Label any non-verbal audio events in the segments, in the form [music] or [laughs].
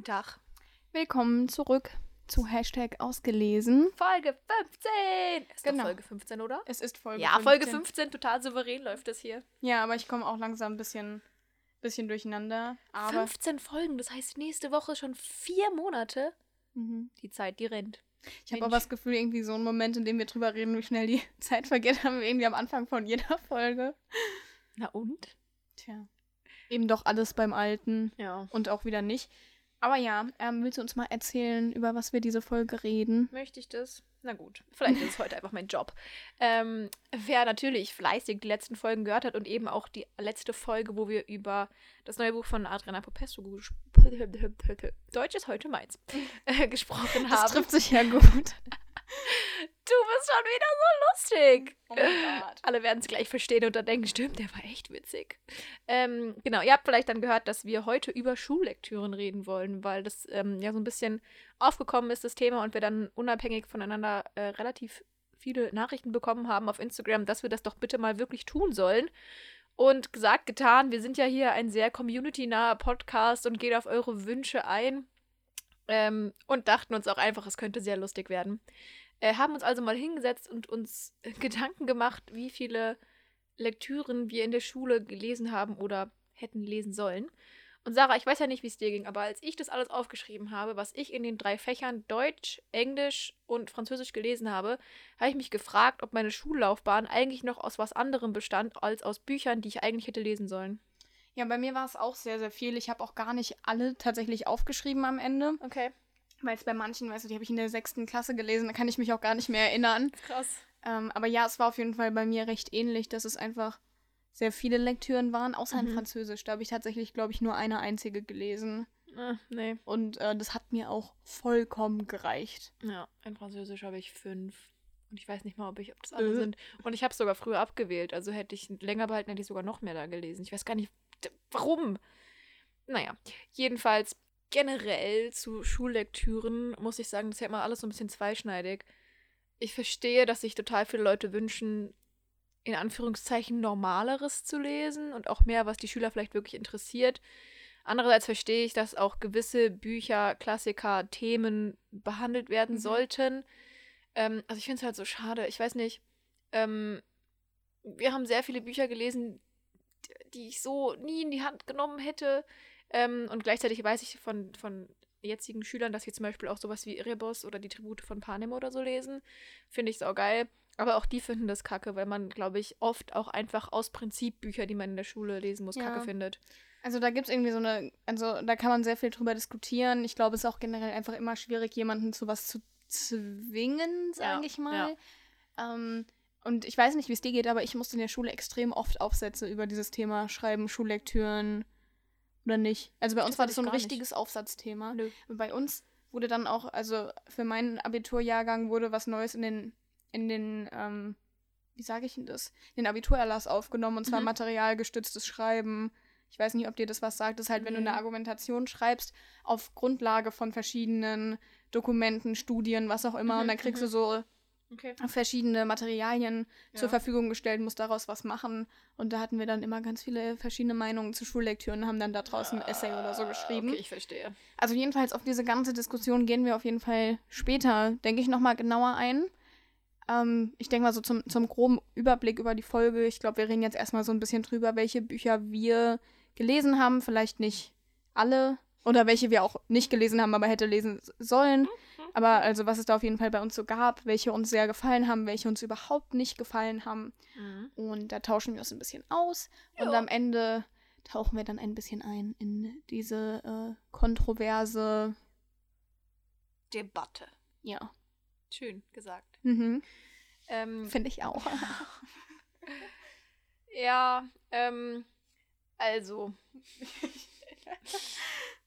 Guten Tag. Willkommen zurück zu Hashtag ausgelesen. Folge 15. Ist Genau. doch Folge 15, oder? Es ist Folge ja, Folge 15, total souverän läuft das hier. Ja, aber ich komme auch langsam ein bisschen, bisschen durcheinander. Aber 15 Folgen, das heißt nächste Woche schon vier Monate. Mhm. Die Zeit, die rennt. ich habe aber das Gefühl, irgendwie so ein Moment, in dem wir drüber reden, wie schnell die [laughs] Zeit vergeht, haben wir irgendwie am Anfang von jeder Folge. Na und? Tja. Eben doch alles beim Alten Ja. und auch wieder nicht. Aber ja, ähm, willst du uns mal erzählen, über was wir diese Folge reden? Möchte ich das? Na gut, vielleicht ist es heute einfach mein Job. Ähm, wer natürlich fleißig die letzten Folgen gehört hat und eben auch die letzte Folge, wo wir über das neue Buch von Adriana Popescu ges- [laughs] Deutsch ist heute meins [laughs] äh, gesprochen Das haben. trifft sich ja gut. [laughs] Du bist schon wieder so lustig. Oh mein Gott. Alle werden es gleich verstehen und dann denken, stimmt, der war echt witzig. Ähm, genau, ihr habt vielleicht dann gehört, dass wir heute über Schullektüren reden wollen, weil das ähm, ja so ein bisschen aufgekommen ist, das Thema, und wir dann unabhängig voneinander äh, relativ viele Nachrichten bekommen haben auf Instagram, dass wir das doch bitte mal wirklich tun sollen. Und gesagt, getan, wir sind ja hier ein sehr community-naher Podcast und gehen auf eure Wünsche ein. Ähm, und dachten uns auch einfach, es könnte sehr lustig werden. Äh, haben uns also mal hingesetzt und uns [laughs] Gedanken gemacht, wie viele Lektüren wir in der Schule gelesen haben oder hätten lesen sollen. Und Sarah, ich weiß ja nicht, wie es dir ging, aber als ich das alles aufgeschrieben habe, was ich in den drei Fächern Deutsch, Englisch und Französisch gelesen habe, habe ich mich gefragt, ob meine Schullaufbahn eigentlich noch aus was anderem bestand als aus Büchern, die ich eigentlich hätte lesen sollen. Ja, bei mir war es auch sehr, sehr viel. Ich habe auch gar nicht alle tatsächlich aufgeschrieben am Ende. Okay, Weil es bei manchen, weißt du, die habe ich in der sechsten Klasse gelesen, da kann ich mich auch gar nicht mehr erinnern. krass. Ähm, aber ja, es war auf jeden Fall bei mir recht ähnlich, dass es einfach sehr viele Lektüren waren, außer in Mhm. Französisch. Da habe ich tatsächlich, glaube ich, nur eine einzige gelesen. Äh, nee. Und äh, das hat mir auch vollkommen gereicht. Ja, in Französisch habe ich fünf. Und ich weiß nicht mal, ob, ich, ob das alle Äh. sind. Und ich habe es sogar früher abgewählt. Also hätte ich länger behalten, hätte ich sogar noch mehr da gelesen. Ich weiß gar nicht, warum. Naja, jedenfalls generell zu Schullektüren muss ich sagen, das ist ja immer alles so ein bisschen zweischneidig. Ich verstehe, dass sich total viele Leute wünschen, in Anführungszeichen normaleres zu lesen und auch mehr, was die Schüler vielleicht wirklich interessiert. Andererseits verstehe ich, dass auch gewisse Bücher, Klassiker, Themen behandelt werden Mhm. sollten. Ähm, also ich finde es halt so schade. Ich weiß nicht. Ähm, wir haben sehr viele Bücher gelesen, die ich so nie in die Hand genommen hätte. Ähm, und gleichzeitig weiß ich von, von jetzigen Schülern, dass sie zum Beispiel auch sowas wie Erebos oder die Tribute von Panem oder so lesen. Finde ich auch geil. Aber auch die finden das kacke, weil man, glaube ich, oft auch einfach aus Prinzip Bücher, die man in der Schule lesen muss, Ja. kacke findet. Also da gibt es irgendwie so eine, also da kann man sehr viel drüber diskutieren. Ich glaube, es ist auch generell einfach immer schwierig, jemanden zu was zu zwingen, sage Ja, ich mal. Ähm, und ich weiß nicht, wie es dir geht, aber ich musste in der Schule extrem oft Aufsätze über dieses Thema schreiben, Schullektüren oder nicht. Also bei uns Das war das so ein gar nicht. richtiges Aufsatzthema. Nö. Bei uns wurde dann auch, also für meinen Abiturjahrgang wurde was Neues in den, in den, ähm, wie sage ich denn das, in den Abiturerlass aufgenommen und zwar Mhm. materialgestütztes Schreiben. Ich weiß nicht, ob dir das was sagt. Das ist halt, wenn du eine Argumentation schreibst auf Grundlage von verschiedenen Dokumenten, Studien, was auch immer. Mhm, und dann kriegst du mhm. so Okay. verschiedene Materialien zur Ja. Verfügung gestellt, musst daraus was machen. Und da hatten wir dann immer ganz viele verschiedene Meinungen zu Schullektüren und haben dann da draußen ein Essay oder so geschrieben. Ah, Okay, ich verstehe. Also jedenfalls auf diese ganze Diskussion gehen wir auf jeden Fall später, denke ich, nochmal genauer ein. Ähm, ich denke mal so zum, zum groben Überblick über die Folge. Ich glaube, wir reden jetzt erstmal so ein bisschen drüber, welche Bücher wir gelesen haben. Vielleicht nicht alle. Oder welche wir auch nicht gelesen haben, aber hätte lesen sollen. Aber also was es da auf jeden Fall bei uns so gab, welche uns sehr gefallen haben, welche uns überhaupt nicht gefallen haben. Mhm. Und da tauschen wir uns ein bisschen aus. Und Ja. am Ende tauchen wir dann ein bisschen ein in diese äh, kontroverse, Debatte. ja. Schön gesagt. Mhm. Ähm, Finde ich auch. [laughs] ja, ähm, also. [laughs]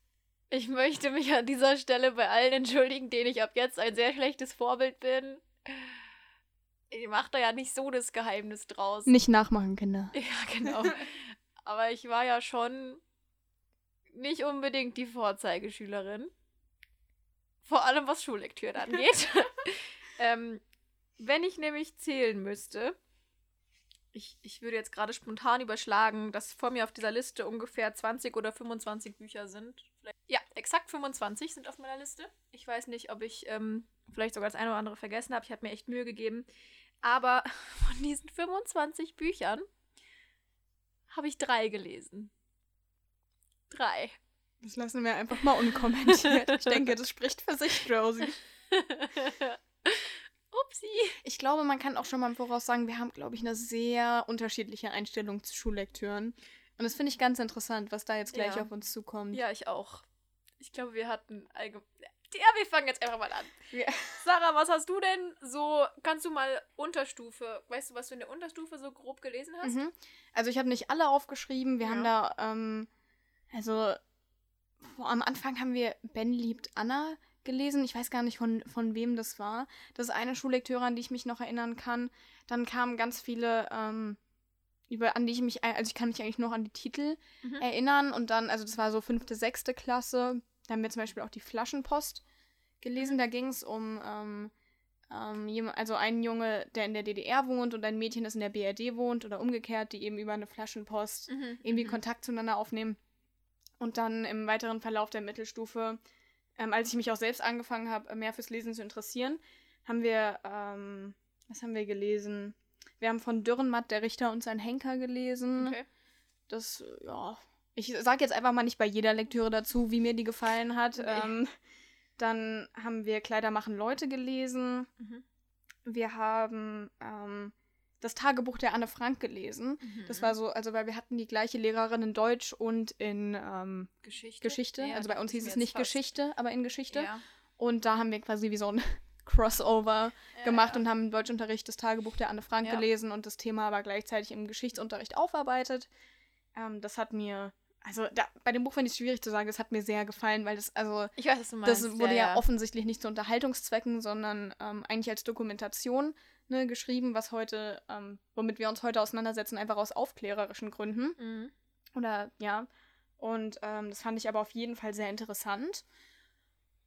ich möchte mich an dieser Stelle bei allen entschuldigen, denen ich ab jetzt ein sehr schlechtes Vorbild bin. Ich mache da ja nicht so das Geheimnis draus. Nicht nachmachen, Kinder. [laughs] Ja, genau. Aber ich war ja schon nicht unbedingt die Vorzeigeschülerin. Vor allem was Schullektüren angeht. [laughs] ähm, wenn ich nämlich zählen müsste, ich, ich würde jetzt gerade spontan überschlagen, dass vor mir auf dieser Liste ungefähr 20 oder 25 Bücher sind. Ja, exakt 25 sind auf meiner Liste. Ich weiß nicht, ob ich ähm, vielleicht sogar das eine oder andere vergessen habe. Ich habe mir echt Mühe gegeben. Aber [laughs] von diesen 25 Büchern habe ich drei gelesen. Drei. Das lassen wir einfach mal unkommentiert. ich denke, das spricht für sich, Josie. [laughs] Upsi. Ich glaube, man kann auch schon mal im Voraus sagen, wir haben, glaube ich, eine sehr unterschiedliche Einstellung zu Schullektüren. Und das finde ich ganz interessant, was da jetzt gleich Ja. auf uns zukommt. Ja, ich auch. Ich glaube, wir hatten allgemein. Ja, wir fangen jetzt einfach mal an. Ja. Sarah, was hast du denn so? Kannst du mal Unterstufe, weißt du, was du in der Unterstufe so grob gelesen hast? Mhm. Also ich habe nicht alle aufgeschrieben. Wir Ja. haben da, ähm, also boah, am Anfang haben wir Ben liebt Anna gelesen. Ich weiß gar nicht, von, von wem das war. Das ist eine Schullektüre, an die ich mich noch erinnern kann. Dann kamen ganz viele, ähm, über, an die ich mich, also ich kann mich eigentlich noch an die Titel Mhm. erinnern. Und dann, also das war so fünfte, sechste Klasse. Da haben wir zum Beispiel auch die Flaschenpost gelesen. Da ging es um ähm, ähm, also einen Junge, der in der DDR wohnt und ein Mädchen, das in der BRD wohnt oder umgekehrt, die eben über eine Flaschenpost Mhm. irgendwie mhm. Kontakt zueinander aufnehmen. Und dann im weiteren Verlauf der Mittelstufe, ähm, als ich mich auch selbst angefangen habe, mehr fürs Lesen zu interessieren, haben wir, ähm, was haben wir gelesen? Wir haben von Dürrenmatt, der Richter und sein Henker gelesen. Okay. Das, ja. Ich sage jetzt einfach mal nicht bei jeder Lektüre dazu, wie mir die gefallen hat. Nee. Ähm, dann haben wir Kleider machen Leute gelesen. Mhm. Wir haben ähm, das Tagebuch der Anne Frank gelesen. Das Mhm. war so, also weil wir hatten die gleiche Lehrerin in Deutsch und in ähm, Geschichte. Geschichte. Ja, also bei uns hieß es nicht fast. Geschichte, aber in Geschichte. Ja. Und da haben wir quasi wie so ein Crossover Ja, gemacht ja. und haben im Deutschunterricht das Tagebuch der Anne Frank Ja. gelesen und das Thema aber gleichzeitig im Geschichtsunterricht aufarbeitet. Ähm, das hat mir, also da, bei dem Buch finde ich es schwierig zu sagen, das hat mir sehr gefallen, weil das, also Ich weiß, was du meinst. das wurde ja, offensichtlich nicht zu Unterhaltungszwecken, sondern ähm, eigentlich als Dokumentation ne, geschrieben, was heute, ähm, womit wir uns heute auseinandersetzen, einfach aus aufklärerischen Gründen. Mhm. Oder ja. Und ähm, das fand ich aber auf jeden Fall sehr interessant.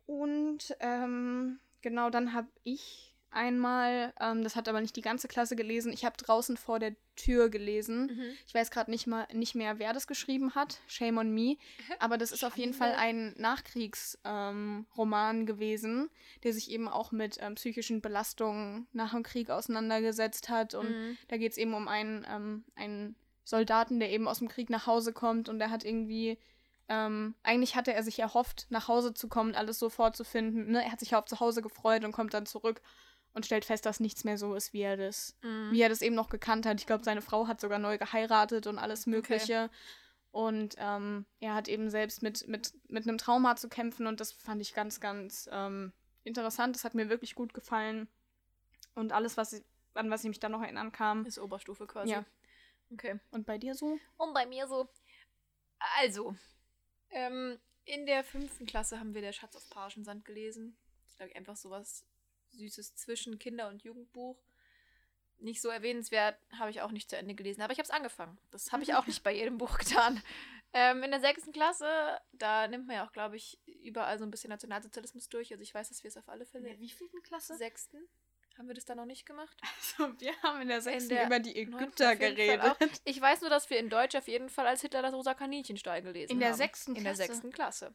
Und ähm, genau dann habe ich einmal, ähm, das hat aber nicht die ganze Klasse gelesen, ich habe draußen vor der Tür gelesen. Mhm. Ich weiß gerade nicht mal nicht mehr, wer das geschrieben hat. Shame on me. Aber das ist auf jeden Fall ein Nachkriegsroman ähm, gewesen, der sich eben auch mit ähm, psychischen Belastungen nach dem Krieg auseinandergesetzt hat. Und Mhm. da geht es eben um einen, ähm, einen Soldaten, der eben aus dem Krieg nach Hause kommt und der hat irgendwie. Ähm, eigentlich hatte er sich erhofft, nach Hause zu kommen, alles so vorzufinden. Ne? Er hat sich auf zu Hause gefreut und kommt dann zurück und stellt fest, dass nichts mehr so ist, wie er das Mhm. wie er das eben noch gekannt hat. Ich glaube, seine Frau hat sogar neu geheiratet und alles Mögliche. Und ähm, er hat eben selbst mit, mit, mit einem Trauma zu kämpfen und das fand ich ganz, ganz ähm, interessant. Das hat mir wirklich gut gefallen. Und alles, was ich, an was ich mich dann noch erinnern kam. Ist Oberstufe quasi. Ja. Okay. Und bei dir so? Und bei mir so. Also, ähm, in der fünften Klasse haben wir Der Schatz auf Pagenssand gelesen. Das ist, glaub ich, einfach so was Süßes zwischen Kinder- und Jugendbuch. Nicht so erwähnenswert, habe ich auch nicht zu Ende gelesen, aber ich habe es angefangen. Das habe ich auch [laughs] nicht bei jedem Buch getan. Ähm, in der sechsten Klasse, da nimmt man ja auch, glaube ich, überall so ein bisschen Nationalsozialismus durch. Also ich weiß, dass wir es auf alle Fälle. wievielten Klasse? Sechsten? Haben wir das da noch nicht gemacht? Also, wir haben in der sechsten der über die Ägypter geredet. Ich weiß nur, dass wir in Deutsch auf jeden Fall als Hitler das rosa Kaninchenstall gelesen In der haben. sechsten In der Klasse? sechsten Klasse.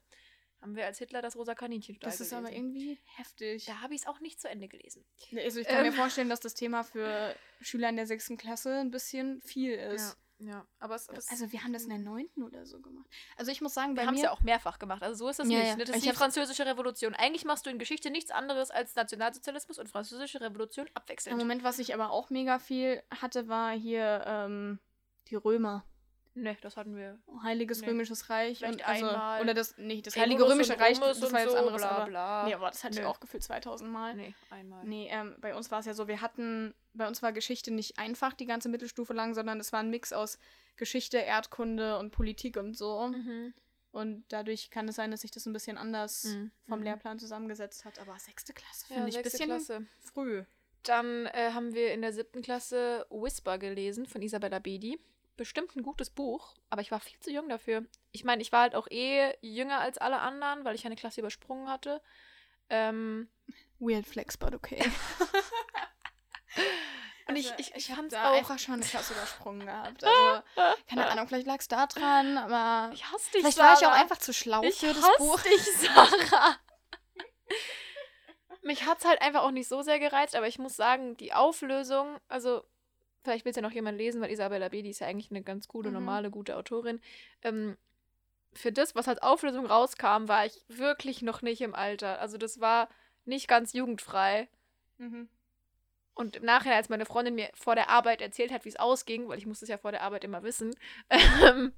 Haben wir als Hitler das rosa Kaninchenstall Das ist gelesen. aber irgendwie heftig. Da habe ich es auch nicht zu Ende gelesen. Also ich kann mir Ähm. vorstellen, dass das Thema für Schüler in der sechsten Klasse ein bisschen viel ist. Ja, ja. Aber es, es Also wir haben das in der neunten oder so gemacht. Also ich muss sagen, wir bei haben es ja auch mehrfach gemacht. Also so ist das Ja, nicht. ja. Ne? Das Ich ist die französische Revolution. Eigentlich machst du in Geschichte nichts anderes als Nationalsozialismus und französische Revolution im abwechselnd. Moment, was ich aber auch mega viel hatte, war hier ähm, die Römer. Ne, das hatten wir. Heiliges Nee. Römisches Reich. Vielleicht Und also, einmal. Oder das, nicht, das Heilige Römische Reich, das war jetzt so, anderes. bla, aber, bla. Nee, aber das hatte ich Nö. auch gefühlt 2000 Mal. Nee, einmal. Nee, ähm, bei uns war es ja so, wir hatten, bei uns war Geschichte nicht einfach die ganze Mittelstufe lang, sondern es war ein Mix aus Geschichte, Erdkunde und Politik und so. Mhm. Und dadurch kann es sein, dass sich das ein bisschen anders Mhm. vom Mhm. Lehrplan zusammengesetzt hat. Aber sechste Klasse Ja, finde ich ein bisschen Klasse. früh. Dann äh, haben wir in der siebten Klasse Whisper gelesen von Isabella Bedi. Bestimmt ein gutes Buch, aber ich war viel zu jung dafür. Ich meine, ich war halt auch eh jünger als alle anderen, weil ich eine Klasse übersprungen hatte. Ähm, Weird Flex, but okay. [laughs] Und Also, ich, ich, ich hab fand's da auch. einfach schon eine Klasse übersprungen gehabt. Also, [laughs] keine Ahnung, vielleicht lag es da dran, aber ich hasse dich, vielleicht Sarah. war ich auch einfach zu schlau ich für das hasse Buch. dich, [laughs] Sarah. Mich hat's halt einfach auch nicht so sehr gereizt, aber ich muss sagen, die Auflösung, also vielleicht will es ja noch jemand lesen, weil Isabella B., die ist ja eigentlich eine ganz gute, Mhm. normale, gute Autorin. Ähm, für das, was als Auflösung rauskam, war ich wirklich noch nicht im Alter. Also das war nicht ganz jugendfrei. Mhm. Und im Nachhinein, als meine Freundin mir vor der Arbeit erzählt hat, wie es ausging, weil ich musste es ja vor der Arbeit immer wissen, [laughs] ähm,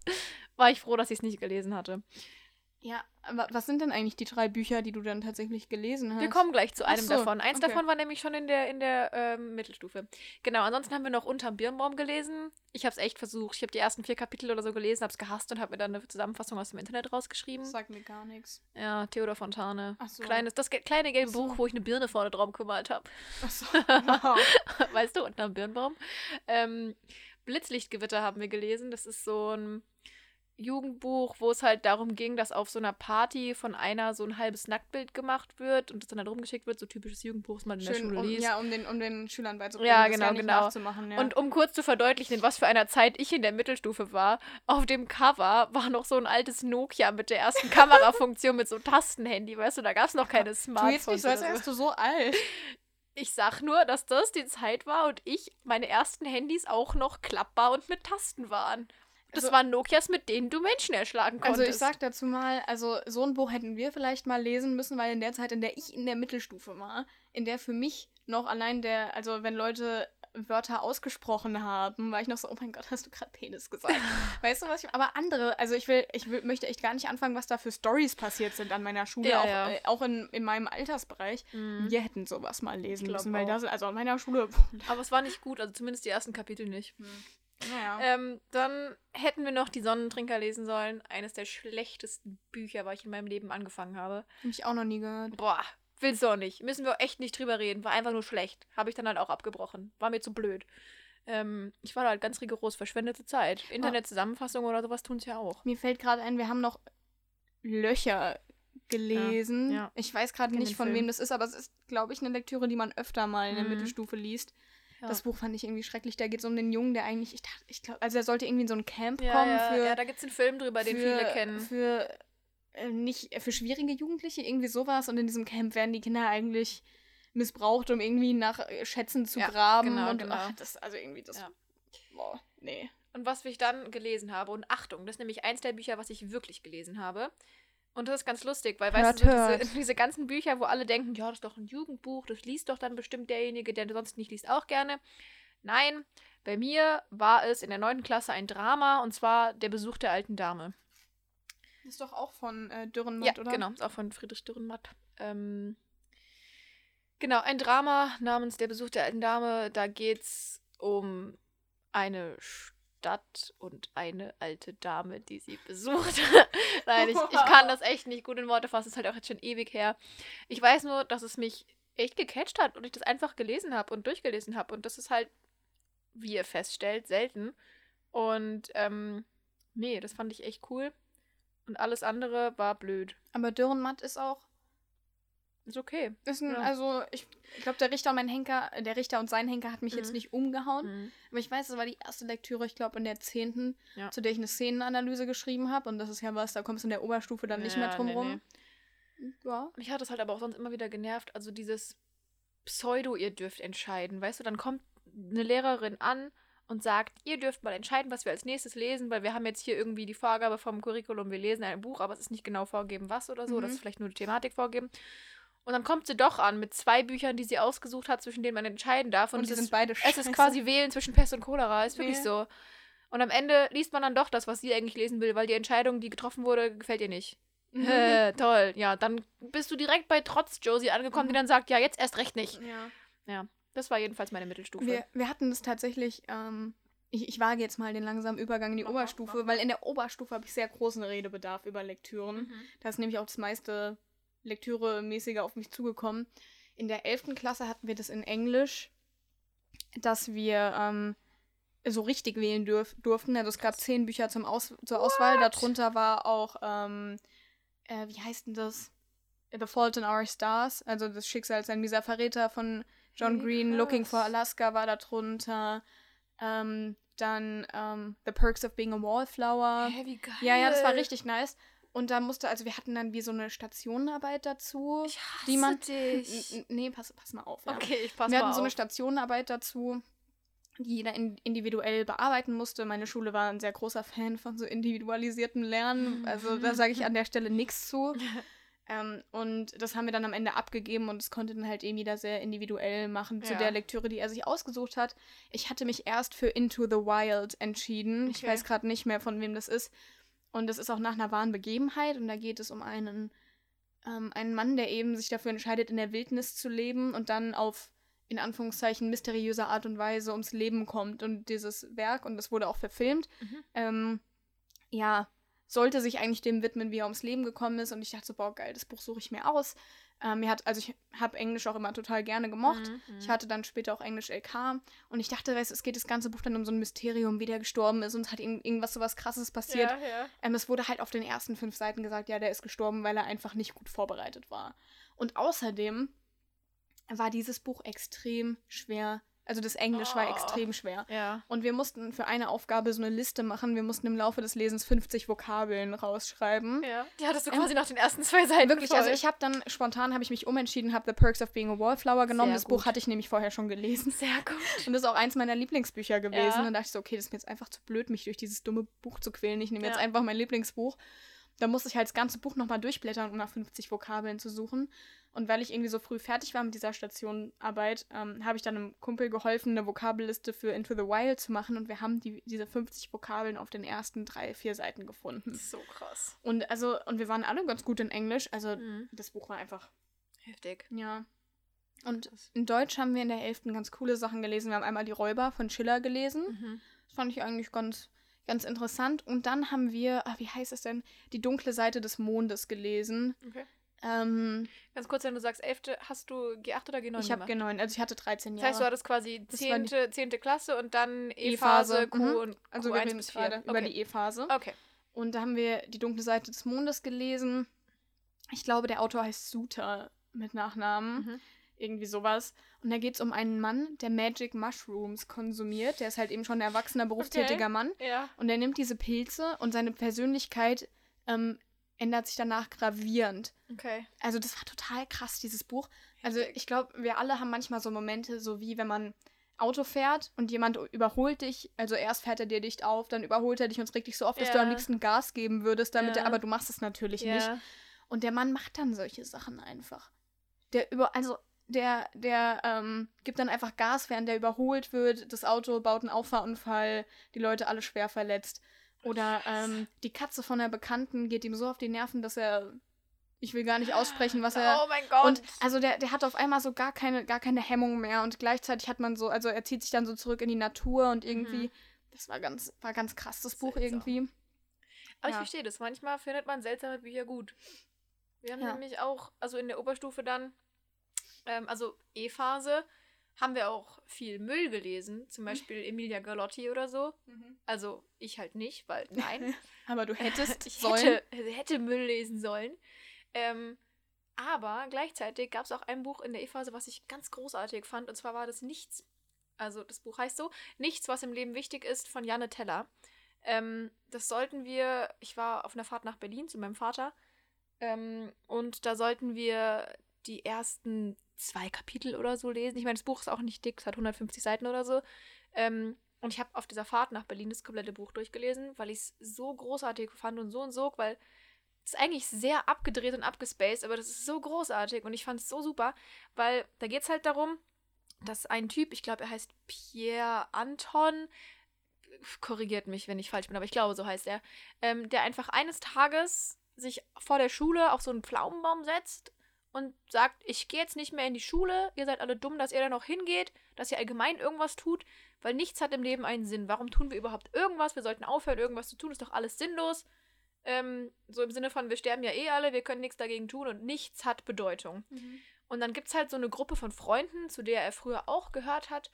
war ich froh, dass ich es nicht gelesen hatte. Ja, aber was sind denn eigentlich die drei Bücher, die du dann tatsächlich gelesen hast? Wir kommen gleich zu Ach einem so, davon. Eins okay. davon war nämlich schon in der, in der ähm, Mittelstufe. Genau, ansonsten haben wir noch Unterm Birnbaum gelesen. Ich habe es echt versucht. Ich habe die ersten vier Kapitel oder so gelesen, habe es gehasst und habe mir dann eine Zusammenfassung aus dem Internet rausgeschrieben. Das sagt mir gar nichts. Ja, Theodor Fontane. Ach so. Kleines, das kleine gelbe Ach so. Buch, wo ich eine Birne vorne drauf gemalt habe. Achso. [laughs] Wow. weißt du, Unterm Birnbaum. Ähm, Blitzlichtgewitter haben wir gelesen. Das ist so ein Jugendbuch, wo es halt darum ging, dass auf so einer Party von einer so ein halbes Nacktbild gemacht wird und das dann halt rumgeschickt wird, so typisches Jugendbuch, das man in der Schön, Schule um, liest. ja, um den, um den Schülern beizubringen, Ja, das genau, ja nicht genau. nachzumachen. Ja. Und um kurz zu verdeutlichen, in was für einer Zeit ich in der Mittelstufe war, auf dem Cover war noch so ein altes Nokia mit der ersten [laughs] Kamerafunktion mit so Tastenhandy, weißt du, da gab es noch keine du jetzt Smartphones. nicht so, als wärst du so alt. Ich sag nur, dass das die Zeit war und ich meine ersten Handys auch noch klappbar und mit Tasten waren. Das Also- waren Nokias, mit denen du Menschen erschlagen konntest. Also ich sag dazu mal, also so ein Buch hätten wir vielleicht mal lesen müssen, weil in der Zeit, in der ich in der Mittelstufe war, in der für mich noch allein der, also wenn Leute Wörter ausgesprochen haben, war ich noch so, oh mein Gott, hast du gerade Penis gesagt. [laughs] weißt du was ich, aber andere, also ich will, ich will, möchte echt gar nicht anfangen, was da für Stories passiert sind an meiner Schule, Ja, auch, ja. Äh, auch in, in meinem Altersbereich. Mhm. Wir hätten sowas mal lesen müssen, weil da sind, also an meiner Schule, [laughs] [laughs] Aber es war nicht gut, also zumindest die ersten Kapitel nicht. Naja. Ähm, dann hätten wir noch die Sonnentrinker lesen sollen. Eines der schlechtesten Bücher, weil ich in meinem Leben angefangen habe. Hab ich auch noch nie gehört. Boah, willst du auch nicht. Müssen wir echt nicht drüber reden. War einfach nur schlecht. Habe ich dann halt auch abgebrochen. War mir zu blöd. Ähm, ich war da halt ganz rigoros. Verschwendete Zeit. Internet-Zusammenfassung oder sowas tun es ja auch. Mir fällt gerade ein, wir haben noch Löcher gelesen. Ja, ja. Ich weiß gerade nicht, von Film. wem das ist, aber es ist, glaube ich, eine Lektüre, die man öfter mal in der Mhm. Mittelstufe liest. Ja. Das Buch fand ich irgendwie schrecklich. Da geht es um den Jungen, der eigentlich, ich dachte, ich glaube, also er sollte irgendwie in so ein Camp ja, kommen ja, für, ja, da gibt es einen Film drüber, den für, viele kennen. für äh, nicht für schwierige Jugendliche, irgendwie sowas. Und in diesem Camp werden die Kinder eigentlich missbraucht, um irgendwie nach äh, Schätzen zu Ja, graben. genau, und genau. ach, das, also irgendwie das. Ja. Boah, nee. Und was ich dann gelesen habe, und Achtung, das ist nämlich eins der Bücher, was ich wirklich gelesen habe. Und das ist ganz lustig, weil, Hört, weißt du, so diese, [laughs] diese ganzen Bücher, wo alle denken, ja, das ist doch ein Jugendbuch, das liest doch dann bestimmt derjenige, der sonst nicht liest, auch gerne. Nein, bei mir war es in der neunten Klasse ein Drama, und zwar Der Besuch der alten Dame. Das ist doch auch von äh, Dürrenmatt, ja, oder? genau, ist auch von Friedrich Dürrenmatt. Ähm, genau, ein Drama namens Der Besuch der alten Dame. Da geht's um eine Stadt und eine alte Dame, die sie besucht. [laughs] Nein, ich, ich kann das echt nicht gut in Worte fassen. ist halt auch jetzt schon ewig her. Ich weiß nur, dass es mich echt gecatcht hat und ich das einfach gelesen habe und durchgelesen habe. Und das ist halt, wie ihr feststellt, selten. Und ähm, nee, das fand ich echt cool. Und alles andere war blöd. Aber Dürrenmatt ist auch Ist okay. Ist ein, Ja. Also, ich, ich glaube, der Richter und mein Henker, der Richter und sein Henker hat mich jetzt Mhm. nicht umgehauen. Mhm. Aber ich weiß, das war die erste Lektüre, ich glaube, in der zehnten, Ja. zu der ich eine Szenenanalyse geschrieben habe. Und das ist ja was, da kommst du in der Oberstufe dann nicht Ja, mehr drum nee, rum. Ja. Mich hat das halt aber auch sonst immer wieder genervt. Also dieses Pseudo, ihr dürft entscheiden. Weißt du, dann kommt eine Lehrerin an und sagt, ihr dürft mal entscheiden, was wir als nächstes lesen, weil wir haben jetzt hier irgendwie die Vorgabe vom Curriculum, wir lesen ein Buch, aber es ist nicht genau vorgeben, was oder so. Mhm. Das ist vielleicht nur die Thematik vorgeben. Und dann kommt sie doch an mit zwei Büchern, die sie ausgesucht hat, zwischen denen man entscheiden darf. Und, Und, die es, sind ist, beide es scheiße. ist quasi Wählen zwischen Pest und Cholera. Ist wirklich Nee. so. Und am Ende liest man dann doch das, was sie eigentlich lesen will, weil die Entscheidung, die getroffen wurde, gefällt ihr nicht. Mhm. Äh, toll. Ja, dann bist du direkt bei Trotz Josie angekommen, die Mhm. dann sagt, ja, jetzt erst recht nicht. Ja. Das war jedenfalls meine Mittelstufe. Wir, wir hatten das tatsächlich, ähm, ich, ich wage jetzt mal den langsamen Übergang in die Mach Oberstufe, mach weil in der Oberstufe habe ich sehr großen Redebedarf über Lektüren. Mhm. Da ist nämlich auch das meiste Lektüre-mäßige auf mich zugekommen. In der 11. Klasse hatten wir das in Englisch, dass wir ähm, so richtig wählen dürf durften. Also es gab zehn Bücher zum Aus zur Auswahl. Darunter war auch, ähm, äh, wie heißt denn das? The Fault in Our Stars, also das Schicksal ist ein mieser Verräter von John Wie Green, Looking for krass. Alaska war da drunter. Ähm, dann ähm, The Perks of Being a Wallflower. Hä, wie geil. Ja, ja, das war richtig nice. Und da musste, also wir hatten dann wie so eine Stationenarbeit dazu. Ich hasse die man, dich. Nee, pass, pass mal auf. Ja. Okay, ich passe wir mal hatten so eine auf. Stationenarbeit dazu, die jeder in, individuell bearbeiten musste. Meine Schule war ein sehr großer Fan von so individualisiertem Lernen. Also da sage ich an der Stelle nichts zu. [laughs] Ähm, und das haben wir dann am Ende abgegeben und das konnte dann halt eben jeder sehr individuell machen zu Ja. der Lektüre, die er sich ausgesucht hat. Ich hatte mich erst für Into the Wild entschieden. Ich Okay. weiß gerade nicht mehr, von wem das ist. Und das ist auch nach einer wahren Begebenheit und da geht es um einen, ähm, einen Mann, der eben sich dafür entscheidet, in der Wildnis zu leben und dann auf in Anführungszeichen mysteriöse Art und Weise ums Leben kommt. Und dieses Werk, und das wurde auch verfilmt, Mhm. ähm, ja, sollte sich eigentlich dem widmen, wie er ums Leben gekommen ist. Und ich dachte so, boah, geil, das Buch suche ich mir aus. Ähm, mir hat, also ich habe Englisch auch immer total gerne gemocht. Mhm. Ich hatte dann später auch Englisch LK und ich dachte, weißt, es geht das ganze Buch dann um so ein Mysterium, wie der gestorben ist und es hat irgend- irgendwas so was krasses passiert. Ja, ja. Ähm, es wurde halt auf den ersten fünf Seiten gesagt, ja, der ist gestorben, weil er einfach nicht gut vorbereitet war. Und außerdem war dieses Buch extrem schwer. Also das Englisch war Oh. extrem schwer. Ja. Und wir mussten für eine Aufgabe so eine Liste machen. Wir mussten im Laufe des Lesens 50 Vokabeln rausschreiben. Ja. Die hattest du Ähm, quasi nach den ersten zwei Seiten. Wirklich, voll. also ich habe dann spontan habe ich mich umentschieden, habe The Perks of Being a Wallflower genommen. Sehr das Buch gut. hatte ich nämlich vorher schon gelesen. Sehr gut. Und das ist auch eins meiner Lieblingsbücher gewesen. Ja. Und dann dachte ich so, okay, das ist mir jetzt einfach zu blöd, mich durch dieses dumme Buch zu quälen. Ich nehme jetzt Ja. einfach mein Lieblingsbuch. Da musste ich halt das ganze Buch nochmal durchblättern, um nach 50 Vokabeln zu suchen. Und weil ich irgendwie so früh fertig war mit dieser Stationarbeit, ähm, habe ich dann einem Kumpel geholfen, eine Vokabelliste für Into the Wild zu machen. Und wir haben die, diese 50 Vokabeln auf den ersten drei, vier Seiten gefunden. So krass. Und also, und wir waren alle ganz gut in Englisch. Also Mhm. das Buch war einfach Heftig. ja. Und in Deutsch haben wir in der 11. ganz coole Sachen gelesen. Wir haben einmal Die Räuber von Schiller gelesen. Mhm. Das fand ich eigentlich ganz, ganz interessant. Und dann haben wir, ah, wie heißt es denn? Die dunkle Seite des Mondes gelesen. Okay. Ähm, Ganz kurz, wenn du sagst 11., hast du G8 oder G9 ich habe gemacht? G9, also ich hatte 13 Das Jahre. heißt, du hattest quasi Das war die- 10. 10. Klasse und dann E-Phase, Q mhm. und also Q1 wir reden bis jetzt 4. gerade über die E-Phase. Okay. Und da haben wir Die dunkle Seite des Mondes gelesen. Ich glaube, der Autor heißt Suter mit Nachnamen. Mhm. Irgendwie sowas. Und da geht es um einen Mann, der Magic Mushrooms konsumiert. Der ist halt eben schon ein erwachsener, berufstätiger Okay. Mann. Ja. Und er nimmt diese Pilze und seine Persönlichkeit ähm, ändert sich danach gravierend. Okay. Also das war total krass, dieses Buch. Also ich glaube, wir alle haben manchmal so Momente, so wie wenn man Auto fährt und jemand überholt dich. Also erst fährt er dir dicht auf, dann überholt er dich und es regt dich so auf, dass du am liebsten Gas geben würdest, damit Ja. er, aber du machst es natürlich nicht. Ja. Und der Mann macht dann solche Sachen einfach. Der über, also der, der ähm, gibt dann einfach Gas, während der überholt wird. Das Auto baut einen Auffahrunfall, die Leute alle schwer verletzt. Oder ähm, die Katze von der Bekannten geht ihm so auf die Nerven, dass er. Ich will gar nicht aussprechen, was er. Oh mein Gott. Und also der, der hat auf einmal so gar keine, gar keine Hemmung mehr und gleichzeitig hat man so, also er zieht sich dann so zurück in die Natur und irgendwie, das war ganz, war ganz krass, das Buch Seltsam. irgendwie. Aber ich ja. verstehe das. Manchmal findet man seltsame Bücher gut. Wir haben Ja. nämlich auch, also in der Oberstufe dann, ähm, also E-Phase, haben wir auch viel Müll gelesen. Zum Beispiel Emilia Galotti oder so. Also ich halt nicht, weil nein. [laughs] Aber du hättest [laughs] ich sollen. hätte, hätte Müll lesen sollen. Ähm, aber gleichzeitig gab es auch ein Buch in der E-Phase, was ich ganz großartig fand. Und zwar war das Nichts. Also das Buch heißt so, Nichts, was im Leben wichtig ist, von Janne Teller. Ähm, das sollten wir, ich war auf einer Fahrt nach Berlin zu meinem Vater. Ähm, und da sollten wir die ersten zwei Kapitel oder so lesen. Ich meine, das Buch ist auch nicht dick, es hat 150 Seiten oder so. Ähm, und ich habe auf dieser Fahrt nach Berlin das komplette Buch durchgelesen, weil ich es so großartig fand und so und so, weil es ist eigentlich sehr abgedreht und abgespaced, aber das ist so großartig und ich fand es so super, weil da geht es halt darum, dass ein Typ, ich glaube, er heißt Pierre Anton, korrigiert mich, wenn ich falsch bin, aber ich glaube, so heißt er, ähm, der einfach eines Tages sich vor der Schule auf so einen Pflaumenbaum setzt und sagt, ich gehe jetzt nicht mehr in die Schule, ihr seid alle dumm, dass ihr da noch hingeht, dass ihr allgemein irgendwas tut, weil nichts hat im Leben einen Sinn. Warum tun wir überhaupt irgendwas? Wir sollten aufhören, irgendwas zu tun, ist doch alles sinnlos. Ähm, so im Sinne von, wir sterben ja eh alle, wir können nichts dagegen tun und nichts hat Bedeutung. Und dann gibt es halt so eine Gruppe von Freunden, zu der er früher auch gehört hat.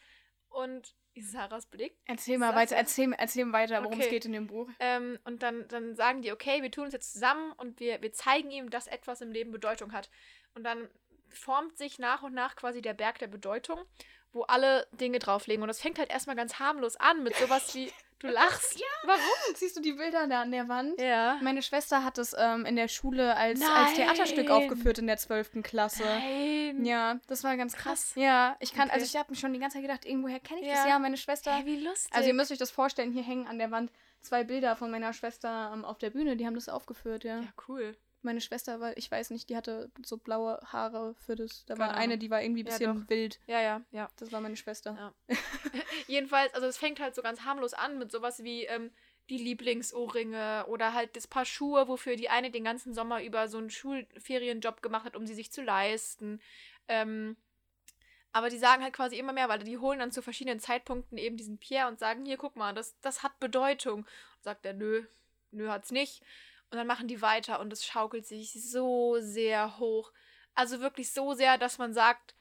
Und Sarahs Blick. Erzähl mal weiter, erzähl, erzähl weiter, worum es Okay. geht in dem Buch. Ähm, und dann, dann sagen die, okay, wir tun uns jetzt zusammen und wir, wir zeigen ihm, dass etwas im Leben Bedeutung hat. Und dann formt sich nach und nach quasi der Berg der Bedeutung, wo alle Dinge drauflegen. Und das fängt halt erstmal ganz harmlos an mit sowas wie, du [laughs] lachst. Ja. Warum? Siehst du die Bilder da an der Wand? Ja. Meine Schwester hat es ähm, in der Schule als, als. Theaterstück aufgeführt in der 12. Klasse. Nein. Ja, das war ganz krass. Krass. Ja, ich kann, Okay. also ich habe mich schon die ganze Zeit gedacht, irgendwoher kenne ich Ja. das ja, meine Schwester. Hey, wie lustig. Also ihr müsst euch das vorstellen, hier hängen an der Wand zwei Bilder von meiner Schwester ähm, auf der Bühne, die haben das aufgeführt, ja. ja, cool. Meine Schwester war, ich weiß nicht, die hatte so blaue Haare für das. Da war eine, die war irgendwie ein Ja, bisschen doch. wild. Ja, ja, ja. Das war meine Schwester. Ja. [laughs] Jedenfalls, also es fängt halt so ganz harmlos an mit sowas wie ähm, die Lieblingsohrringe oder halt das Paar Schuhe, wofür die eine den ganzen Sommer über so einen Schulferienjob gemacht hat, um sie sich zu leisten. Ähm, aber die sagen halt quasi immer mehr, weil die holen dann zu verschiedenen Zeitpunkten eben diesen Pierre und sagen, hier, guck mal, das, das hat Bedeutung. Und sagt er, nö, nö, hat's nicht. Und dann machen die weiter und es schaukelt sich so sehr hoch. Also wirklich so sehr, dass man sagt,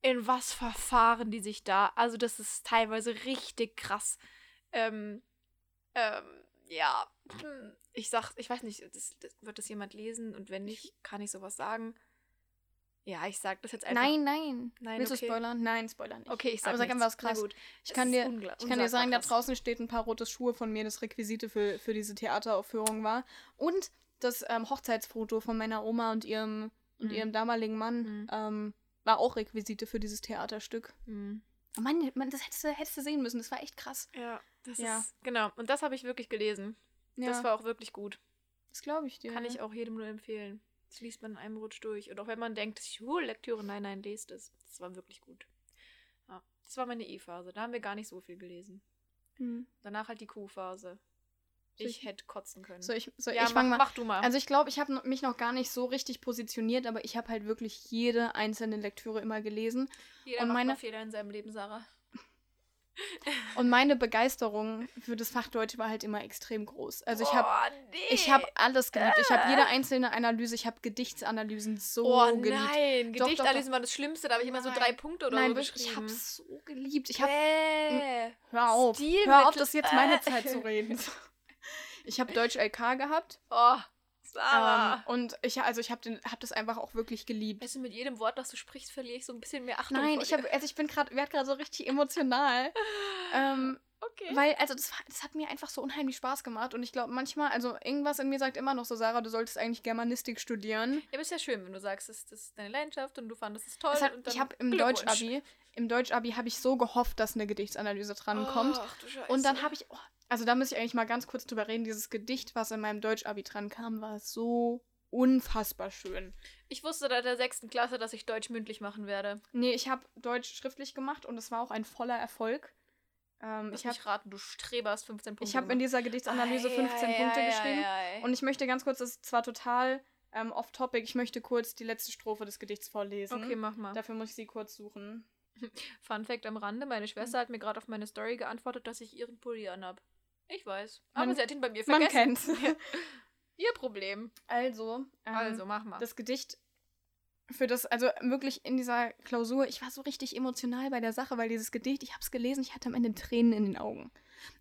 in was verfahren die sich da? Also das ist teilweise richtig krass. Ähm, ähm, ja, hm, ich sag, ich weiß nicht, das, das, wird das jemand lesen? Und wenn nicht, kann ich sowas sagen? Ja, ich sag das jetzt einfach. Nein, nein. Nein, Willst okay. du spoilern? Nein, spoiler nicht. Okay, ich sag Aber sag einfach was Na krass. gut. Ich kann dir, ich kann dir sagen, da krass. draußen steht ein paar rote Schuhe von mir, das Requisite für, für diese Theateraufführung war. Und das ähm, Hochzeitsfoto von meiner Oma und ihrem, und Mhm. ihrem damaligen Mann Mhm. ähm, war auch Requisite für dieses Theaterstück. Hm. Oh Mann, Mann, das hättest du, hättest du sehen müssen. Das war echt krass. Ja, das Ja. ist. Genau. Und das habe ich wirklich gelesen. Ja, Das war auch wirklich gut. das glaube ich dir. Kann ich auch jedem nur empfehlen. Das liest man in einem Rutsch durch. Und auch wenn man denkt, Schullektüre, nein, nein, lest es. Das war wirklich gut. Ja, das war meine E-Phase. Da haben wir gar nicht so viel gelesen. Hm. Danach halt die Q-Phase. Ich ich- hätte kotzen können. So, ich, so, ja, ich mach, mal. mach du mal. Also ich glaube, ich habe mich noch gar nicht so richtig positioniert, aber ich habe halt wirklich jede einzelne Lektüre immer gelesen. Jeder und macht meine- Fehler in seinem Leben, Sarah. Und meine Begeisterung für das Fach Deutsch war halt immer extrem groß. Also ich habe oh, nee. ich habe alles geliebt. Ich habe jede einzelne Analyse, ich habe Gedichtsanalysen so Oh geliebt. nein, Doch, doch, Gedichtanalysen war das Schlimmste. Da habe ich immer so Nein. drei Punkte oder Nein, so wirklich, ich geschrieben. habe so geliebt. Ich habe Bäh. Hör auf. Stilmittel. Hör auf, das ist jetzt meine Äh. [laughs] Zeit zu reden. Ich habe Deutsch LK gehabt. Oh, Ähm, Sarah. und ich also ich habe hab das einfach auch wirklich geliebt. weißt du, mit jedem Wort, das du sprichst, verliere ich so ein bisschen mehr Achtung Nein, ich habe also ich bin gerade werde gerade so richtig emotional. [laughs] ähm, Okay. Weil, also das, war- das hat mir einfach so unheimlich Spaß gemacht. Und ich glaube manchmal, also irgendwas in mir sagt immer noch so, Sarah, du solltest eigentlich Germanistik studieren. Ja, aber ist ja schön, wenn du sagst, das, das ist deine Leidenschaft und du fandest es toll. Hat, ich habe im. Deutsch-Abi, im Deutsch-Abi habe ich so gehofft, dass eine Gedichtsanalyse drankommt. Ach, du Scheiße. Und dann habe ich, oh, also da muss ich eigentlich mal ganz kurz drüber reden, dieses Gedicht, was in meinem Deutsch-Abi dran kam, war so unfassbar schön. Ich wusste seit der sechsten Klasse, dass ich Deutsch mündlich machen werde. Nee, ich habe Deutsch schriftlich gemacht und es war auch ein voller Erfolg. Ähm, Lass ich habe raten, du Streber hast 15 Punkte ich hab in dieser Gedichtsanalyse 15 Punkte geschrieben. Und ich möchte ganz kurz, das ist zwar total ähm, off-topic, ich möchte kurz die letzte Strophe des Gedichts vorlesen. Okay, mach mal. Dafür muss ich sie kurz suchen. [laughs] Fun Fact am Rande: Meine Schwester hat mir gerade auf meine Story geantwortet, dass ich ihren Pulli anhab. Ich weiß. Aber Man- sie hat ihn bei mir Man vergessen. kennt's. [laughs] Ihr Problem. Also, ähm, Also, mach mal. das Gedicht für das, also wirklich in dieser Klausur, ich war so richtig emotional bei der Sache, weil dieses Gedicht, ich habe es gelesen, ich hatte am Ende Tränen in den Augen.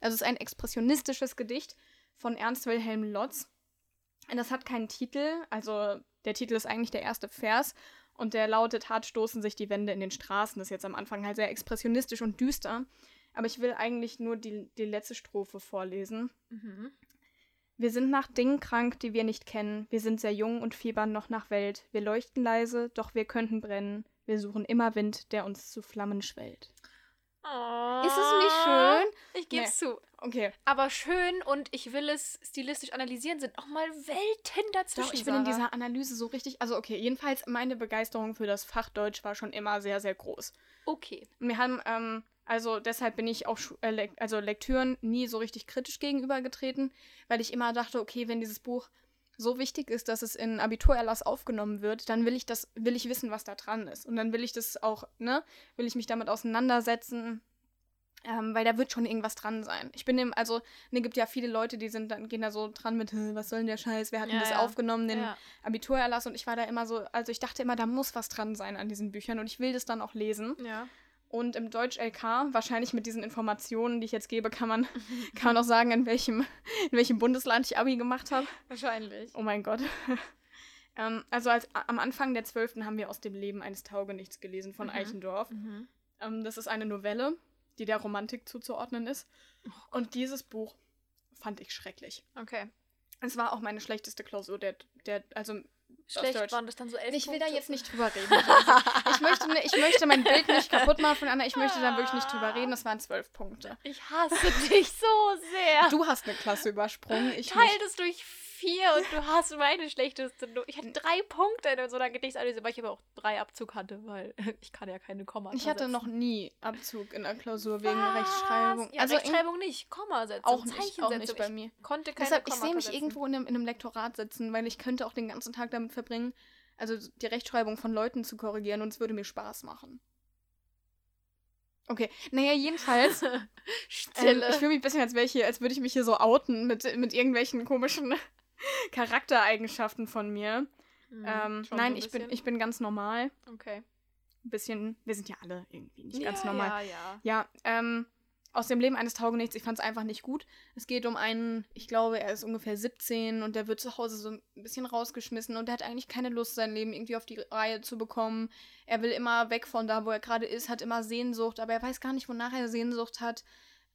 Also es ist ein expressionistisches Gedicht von Ernst Wilhelm Lotz. Und das hat keinen Titel, also der Titel ist eigentlich der erste Vers und der lautet, hart stoßen sich die Wände in den Straßen. Das ist jetzt am Anfang halt sehr expressionistisch und düster. Aber ich will eigentlich nur die, die letzte Strophe vorlesen. mhm. Wir sind nach Dingen krank, die wir nicht kennen. Wir sind sehr jung und fiebern noch nach Welt. Wir leuchten leise, doch wir könnten brennen. Wir suchen immer Wind, der uns zu Flammen schwellt. Oh. Ist es nicht schön? Ich gebe es zu. Okay. Aber schön und ich will es stilistisch analysieren, sind auch mal Welten dazwischen. Doch, ich bin in dieser Analyse so richtig. Also, okay, jedenfalls meine Begeisterung für das Fach Deutsch war schon immer sehr, sehr groß. Okay. Und wir haben, ähm, also deshalb bin ich auch äh, also Lektüren nie so richtig kritisch gegenübergetreten, weil ich immer dachte, okay, wenn dieses Buch so wichtig ist, dass es in Abiturerlass aufgenommen wird, dann will ich das, will ich wissen, was da dran ist. Und dann will ich das auch, ne, will ich mich damit auseinandersetzen. Ähm, weil da wird schon irgendwas dran sein. Ich bin dem, also, ne, gibt ja viele Leute, die sind dann, gehen da so dran mit, "Hä, was soll denn der Scheiß, wer hat denn Ja, das ja. aufgenommen, den Ja. Abiturerlass und ich war da immer so, also ich dachte immer, da muss was dran sein an diesen Büchern und ich will das dann auch lesen. Ja. Und im Deutsch LK, wahrscheinlich mit diesen Informationen, die ich jetzt gebe, kann man, [laughs] kann man auch sagen, in welchem, in welchem Bundesland ich Abi gemacht habe. Wahrscheinlich. Oh mein Gott. [laughs] Ähm, also als, am Anfang der 12. haben wir aus dem Leben eines Taugenichts gelesen von Mhm. Eichendorff. Mhm. Ähm, das ist eine Novelle, die der Romantik zuzuordnen ist. Oh Und dieses Buch fand ich schrecklich. Okay. Es war auch meine schlechteste Klausur, der, der also Schlecht waren das dann so elf ich will da Punkte? jetzt nicht drüber reden. Ich, möchte, ich möchte mein Bild nicht kaputt machen, Anna. Ich möchte da wirklich nicht drüber reden. Das waren zwölf Punkte. Ich hasse dich so sehr. Du hast eine Klasse übersprungen. Ich Teil das durch vier und du hast meine schlechteste Note. Ich hatte drei Punkte in so einer Gedichtsanalyse, weil ich aber auch drei Abzug hatte, weil [laughs] ich kann ja keine Komma Ich hatte setzen. noch nie Abzug in der Klausur wegen Was? Rechtschreibung. Ja, also Rechtschreibung nicht, Kommasetzung, auch nicht, auch nicht bei mir. Ich konnte keine Deshalb, ich sehe mich irgendwo in einem, in einem Lektorat sitzen, weil ich könnte auch den ganzen Tag damit verbringen, also die Rechtschreibung von Leuten zu korrigieren und es würde mir Spaß machen. Okay, naja, jedenfalls. [laughs] ähm, Stille. ich fühle mich ein bisschen, als, wäre ich hier, als würde ich mich hier so outen mit, mit irgendwelchen komischen Charaktereigenschaften von mir. Mhm, ähm, nein, so ich bin, ich bin ganz normal. Okay. Ein bisschen, wir sind ja alle irgendwie nicht ganz ja, normal. Ja, ja. Ja, ähm, aus dem Leben eines Taugenichts, ich fand es einfach nicht gut. Es geht um einen, ich glaube, er ist ungefähr 17 und der wird zu Hause so ein bisschen rausgeschmissen und der hat eigentlich keine Lust, sein Leben irgendwie auf die Reihe zu bekommen. Er will immer weg von da, wo er gerade ist, hat immer Sehnsucht, aber er weiß gar nicht, wonach er Sehnsucht hat.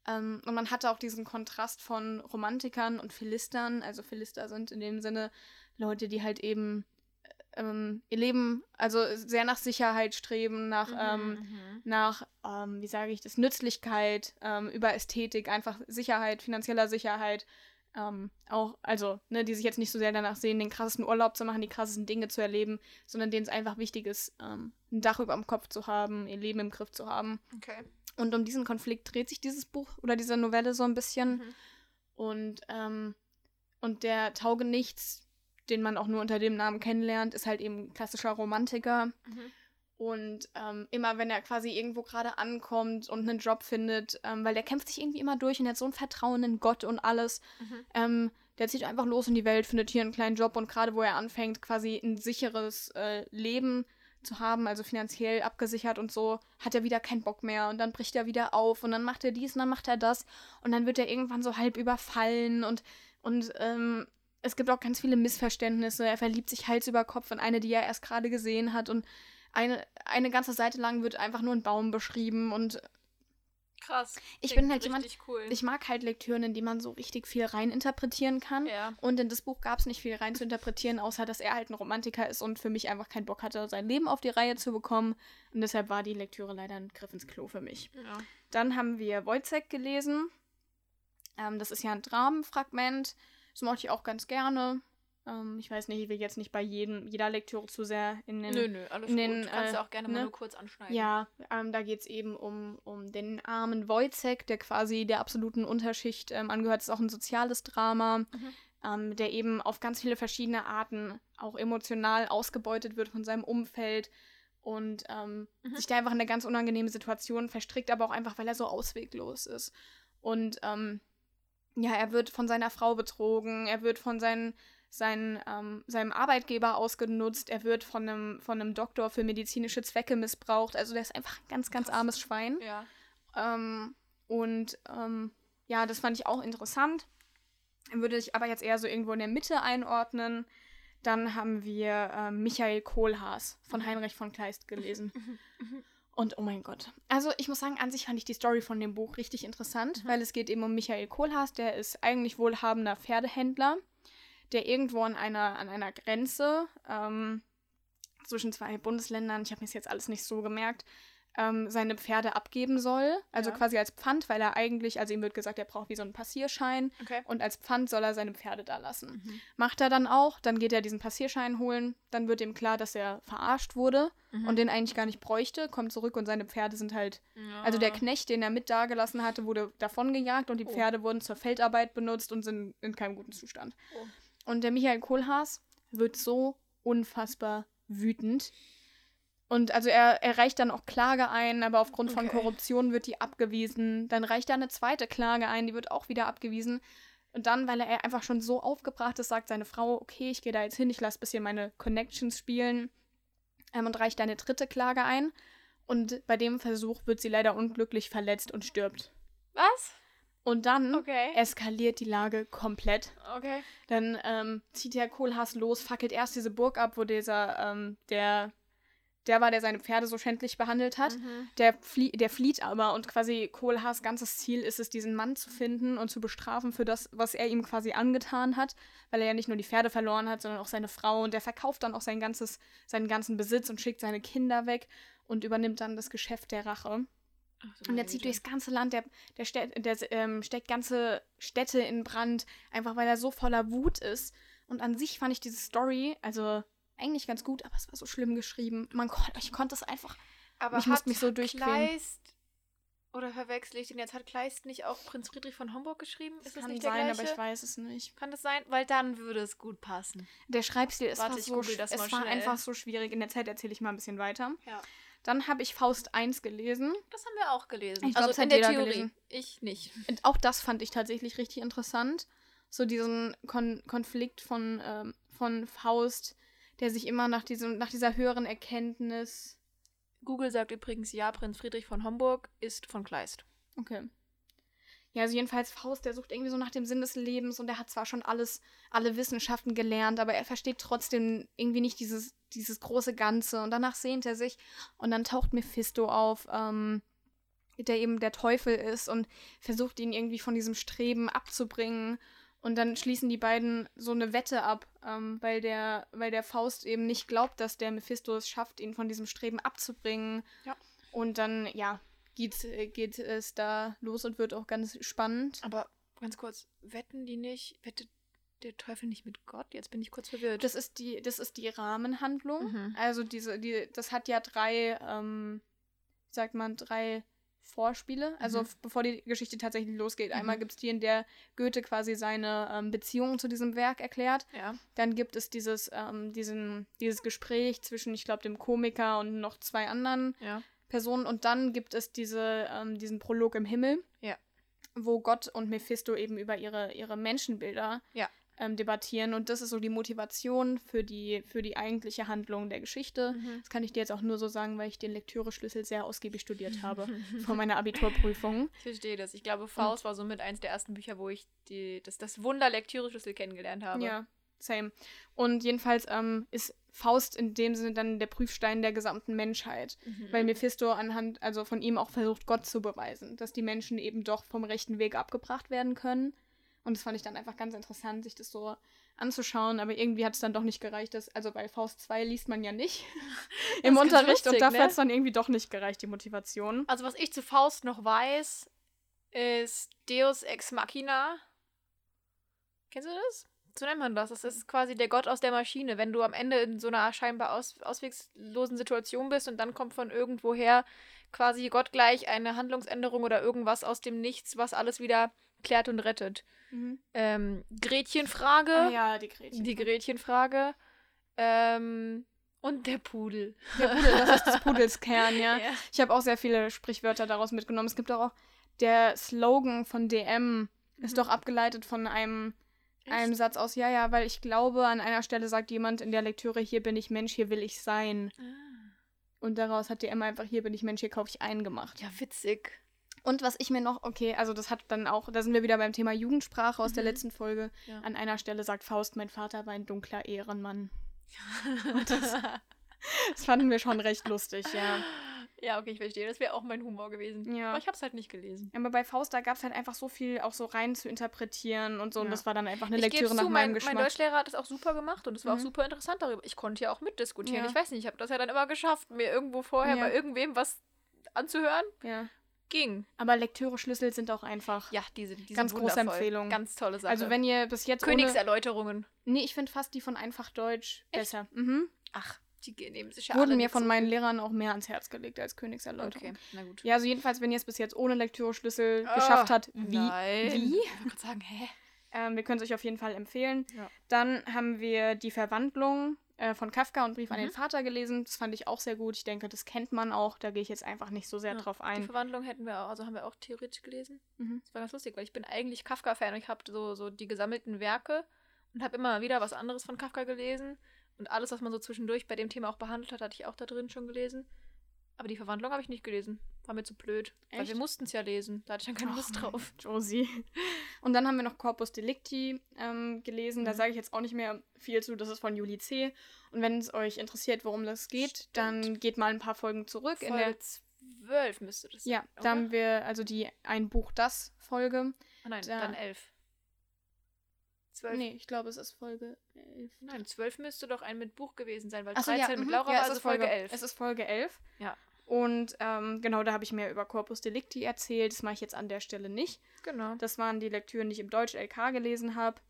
Ähm, und man hatte auch diesen Kontrast von Romantikern und Philistern. Also Philister sind in dem Sinne Leute, die halt eben ähm, ihr Leben, also sehr nach Sicherheit streben, nach ähm, mhm. nach, ähm, wie sage ich das, Nützlichkeit, ähm, über Ästhetik, einfach Sicherheit, finanzieller Sicherheit. Ähm, auch, also, ne, die sich jetzt nicht so sehr danach sehen, den krassesten Urlaub zu machen, die krassesten Dinge zu erleben, sondern denen es einfach wichtig ist, ähm, ein Dach über dem Kopf zu haben, ihr Leben im Griff zu haben. Okay. Und um diesen Konflikt dreht sich dieses Buch oder diese Novelle so ein bisschen. Mhm. Und, ähm, und der Taugenichts, den man auch nur unter dem Namen kennenlernt, ist halt eben klassischer Romantiker. Mhm. Und ähm, immer wenn er quasi irgendwo gerade ankommt und einen Job findet, ähm, weil der kämpft sich irgendwie immer durch und hat so ein Vertrauen in Gott und alles, Mhm. ähm, der zieht einfach los in die Welt, findet hier einen kleinen Job und gerade wo er anfängt, quasi ein sicheres äh, Leben zu haben, also finanziell abgesichert und so, hat er wieder keinen Bock mehr. Und dann bricht er wieder auf und dann macht er dies und dann macht er das. Und dann wird er irgendwann so halb überfallen. Und, und ähm, es gibt auch ganz viele Missverständnisse. Er verliebt sich Hals über Kopf in eine, die er erst gerade gesehen hat. Und eine, eine ganze Seite lang wird einfach nur ein Baum beschrieben. Und Krass. Ich bin halt jemand- Cool. ich mag halt Lektüren, in die man so richtig viel reininterpretieren kann. ja. Und in das Buch gab es nicht viel rein zu interpretieren, außer dass er halt ein Romantiker ist und für mich einfach keinen Bock hatte, sein Leben auf die Reihe zu bekommen. Und deshalb war die Lektüre leider ein Griff ins Klo für mich. ja. Dann haben wir Wojciech gelesen. Ähm, das ist ja ein Dramenfragment. Das mochte ich auch ganz gerne. Ähm, ich weiß nicht, ich will jetzt nicht bei jedem, jeder Lektüre zu sehr in den Nö, nö, alles in gut. den, Kannst du äh, auch gerne ne? mal nur kurz anschneiden. Ja, ähm, da geht es eben um, um den armen Wojciech, der quasi der absoluten Unterschicht ähm, angehört. Es ist auch ein soziales Drama, ähm, der eben auf ganz viele verschiedene Arten auch emotional ausgebeutet wird von seinem Umfeld und ähm, Mhm. sich da einfach in eine ganz unangenehme Situation verstrickt, aber auch einfach, weil er so ausweglos ist. Und ähm, ja, er wird von seiner Frau betrogen, er wird von seinen, seinen, ähm, seinem Arbeitgeber ausgenutzt, er wird von einem, von einem Doktor für medizinische Zwecke missbraucht. Also der ist einfach ein ganz, ganz armes Schwein. Ja. Ähm, und ähm, ja, das fand ich auch interessant. Würde ich aber jetzt eher so irgendwo in der Mitte einordnen. Dann haben wir ähm, Michael Kohlhaas von Heinrich von Kleist gelesen. [laughs] Und oh mein Gott. Also ich muss sagen, an sich fand ich die Story von dem Buch richtig interessant, weil es geht eben um Michael Kohlhaas, der ist eigentlich wohlhabender Pferdehändler, der irgendwo an einer, an einer Grenze ähm, zwischen zwei Bundesländern, ich habe mir das jetzt alles nicht so gemerkt, ähm, seine Pferde abgeben soll. Also Ja. quasi als Pfand, weil er eigentlich, also ihm wird gesagt, er braucht wie so einen Passierschein Okay. und als Pfand soll er seine Pferde da lassen. Mhm. Macht er dann auch, dann geht er diesen Passierschein holen, dann wird ihm klar, dass er verarscht wurde Mhm. und den eigentlich gar nicht bräuchte, kommt zurück und seine Pferde sind halt, Ja. also der Knecht, den er mit dagelassen hatte, wurde davongejagt und die Oh. Pferde wurden zur Feldarbeit benutzt und sind in keinem guten Zustand. Oh. Und der Michael Kohlhaas wird so unfassbar wütend. Und also er, er reicht dann auch Klage ein, aber aufgrund von Okay. Korruption wird die abgewiesen. Dann reicht er eine zweite Klage ein, die wird auch wieder abgewiesen. Und dann, weil er einfach schon so aufgebracht ist, sagt seine Frau, okay, ich gehe da jetzt hin, ich lasse ein bisschen meine Connections spielen ähm, und reicht eine dritte Klage ein. Und bei dem Versuch wird sie leider unglücklich verletzt und stirbt. Was? Und dann Okay. eskaliert die Lage komplett. Okay. Dann ähm, zieht der Kohlhaas los, fackelt erst diese Burg ab, wo dieser, ähm, der, der war, der seine Pferde so schändlich behandelt hat. Mhm. Der, flie der flieht aber und quasi Kohlhaas ganzes Ziel ist es, diesen Mann zu finden und zu bestrafen für das, was er ihm quasi angetan hat, weil er ja nicht nur die Pferde verloren hat, sondern auch seine Frau und der verkauft dann auch sein ganzes, seinen ganzen Besitz und schickt seine Kinder weg und übernimmt dann das Geschäft der Rache. Und der zieht durchs ganze Land, der, der, stä- der ähm, steckt ganze Städte in Brand, einfach weil er so voller Wut ist. Und an sich fand ich diese Story, also eigentlich ganz gut, aber es war so schlimm geschrieben. Man kon ich konnte es einfach. Aber Ich musste mich so durchquälen. Kleist, oder verwechsel ich den jetzt? Hat Kleist nicht auch Prinz Friedrich von Homburg geschrieben? Ist das kann nicht der sein, aber ich weiß es nicht. Kann das sein? Weil dann würde es gut passen. Der Schreibstil, es Warte, war, ich so, das es war schnell. einfach so schwierig. In der Zeit erzähle ich mal ein bisschen weiter. Ja. Dann habe ich Faust 1 gelesen. Das haben wir auch gelesen. Ich glaub, also das hat in der Theorie. gelesen. Ich nicht. Und auch das fand ich tatsächlich richtig interessant. So diesen Kon Konflikt von, ähm, von Faust, der sich immer nach, diesem, nach dieser höheren Erkenntnis. Google sagt übrigens, ja, Prinz Friedrich von Homburg ist von Kleist. Okay. Ja, also jedenfalls Faust, der sucht irgendwie so nach dem Sinn des Lebens und er hat zwar schon alles, alle Wissenschaften gelernt, aber er versteht trotzdem irgendwie nicht dieses, dieses große Ganze und danach sehnt er sich und dann taucht Mephisto auf, ähm, der eben der Teufel ist und versucht ihn irgendwie von diesem Streben abzubringen und dann schließen die beiden so eine Wette ab, ähm, weil, der, weil der Faust eben nicht glaubt, dass der Mephisto es schafft, ihn von diesem Streben abzubringen. Ja. Und dann, ja, geht, äh, geht es da los und wird auch ganz spannend. Aber ganz kurz, wetten die nicht, wettet der Teufel nicht mit Gott? Jetzt bin ich kurz verwirrt. Das ist die, das ist die Rahmenhandlung. Mhm. Also diese, die, das hat ja drei, ähm, wie sagt man, drei Vorspiele. Also Mhm. bevor die Geschichte tatsächlich losgeht. Mhm. Einmal gibt es die, in der Goethe quasi seine ähm, Beziehung zu diesem Werk erklärt. ja. Dann gibt es dieses, ähm, diesen, dieses Gespräch zwischen, ich glaube, dem Komiker und noch zwei anderen Ja. Personen. Und dann gibt es diese, ähm, diesen Prolog im Himmel, Ja. wo Gott und Mephisto eben über ihre, ihre Menschenbilder Ja. ähm, debattieren. Und das ist so die Motivation für die, für die eigentliche Handlung der Geschichte. Mhm. Das kann ich dir jetzt auch nur so sagen, weil ich den Lektüre-Schlüssel sehr ausgiebig studiert habe [laughs] vor meiner Abiturprüfung. Ich verstehe das. Ich glaube, Faust war somit eins der ersten Bücher, wo ich die, das, das Wunder Lektüre-Schlüssel kennengelernt habe. Ja, same. Und jedenfalls ähm, ist Faust in dem Sinne dann der Prüfstein der gesamten Menschheit. Mhm. Weil Mephisto anhand, also von ihm auch versucht, Gott zu beweisen, dass die Menschen eben doch vom rechten Weg abgebracht werden können. Und das fand ich dann einfach ganz interessant, sich das so anzuschauen. Aber irgendwie hat es dann doch nicht gereicht. Dass, also bei Faust 2 liest man ja nicht [laughs] im Unterricht und lustig, dafür ne? hat es dann irgendwie doch nicht gereicht, die Motivation. Also, was ich zu Faust noch weiß, ist Deus Ex Machina. Kennst du das? So nennt man das. Das ist quasi der Gott aus der Maschine. Wenn du am Ende in so einer scheinbar aus, auswegslosen Situation bist und dann kommt von irgendwoher quasi Gott gleich eine Handlungsänderung oder irgendwas aus dem Nichts, was alles wieder klärt und rettet. Ähm, Gretchenfrage. Ah ja, die Gretchen. Die Gretchenfrage. Ähm, und der Pudel. Der Pudel, das ist des [laughs] Pudels Kern, ja. Ja. Ich habe auch sehr viele Sprichwörter daraus mitgenommen. Es gibt auch der Slogan von DM ist Mhm. doch abgeleitet von einem, einem Satz aus, ja, ja, weil ich glaube, an einer Stelle sagt jemand in der Lektüre, hier bin ich Mensch, hier will ich sein. Ah. Und daraus hat DM einfach, hier bin ich Mensch, hier kaufe ich ein gemacht. Ja, witzig. Und was ich mir noch, okay, also das hat dann auch, da sind wir wieder beim Thema Jugendsprache aus der Mhm. letzten Folge. Ja. An einer Stelle sagt Faust, mein Vater war ein dunkler Ehrenmann. [laughs] das, Das fanden wir schon recht lustig, ja. Ja, okay, ich verstehe. Das wäre auch mein Humor gewesen. Ja. Aber ich habe es halt nicht gelesen. Aber bei Faust, da gab es halt einfach so viel auch so rein zu interpretieren und so. Und Ja. das war dann einfach eine ich Lektüre nach zu, meinem mein, mein Geschmack. Deutschlehrer hat das auch super gemacht und es war auch Mhm. super interessant darüber. Ich konnte ja auch mitdiskutieren. Ja. Ich weiß nicht, ich habe das ja dann immer geschafft, mir irgendwo vorher Ja. bei irgendwem was anzuhören. ja. Ging. Aber Lektüre-Schlüssel sind auch einfach. Ja, diese, diese Ganz große Empfehlung. Ganz tolle Sache. Also wenn ihr bis jetzt ohne, Königserläuterungen. Nee, ich finde fast die von Einfach Deutsch Echt? besser. Mhm. Ach, die nehmen sich ja Wurden mir von meinen. Lehrern auch mehr ans Herz gelegt als Königserläuterung. Okay, na gut. Ja, also jedenfalls, wenn ihr es bis jetzt ohne Lektüre-Schlüssel Ah, geschafft habt, wie? Nein. Wie? Ich gerade sagen, hä? Ähm, wir können es euch auf jeden Fall empfehlen. Ja. Dann haben wir die Verwandlung äh, von Kafka und Brief an den Mhm. Vater gelesen. Das fand ich auch sehr gut. Ich denke, das kennt man auch. Da gehe ich jetzt einfach nicht so sehr Ja, drauf Die ein. Verwandlung hätten wir auch, also haben wir auch theoretisch gelesen. Mhm. Das war ganz lustig, weil ich bin eigentlich Kafka-Fan und ich habe so, so die gesammelten Werke und habe immer wieder was anderes von Kafka gelesen. Und alles, was man so zwischendurch bei dem Thema auch behandelt hat, hatte ich auch da drin schon gelesen. Aber die Verwandlung habe ich nicht gelesen. War mir zu blöd. Weil Echt? wir mussten es ja lesen. Da hatte ich dann keine Och, Lust drauf. Josie. Und dann haben wir noch Corpus Delicti ähm, gelesen. Da Mhm. sage ich jetzt auch nicht mehr viel zu. Das ist von Juli C. Und wenn es euch interessiert, worum das geht, Stimmt. dann geht mal ein paar Folgen zurück. In der, Folge 12 müsste das ja, sein. da oder? haben wir also die Ein Buch das Folge. Ah, nein, da- dann 11. 12. Nee, ich glaube, es ist Folge 11. Nein, 12 müsste doch ein mit Buch gewesen sein, weil Achso, 13 ja, mit mhm. Laura ja, war es also ist Folge 11. Es ist Folge 11. Ja. Und ähm, genau, da habe ich mehr über Corpus Delicti erzählt. Das mache ich jetzt an der Stelle nicht. genau. Das waren die Lektüren, die ich im Deutsch-LK gelesen habe.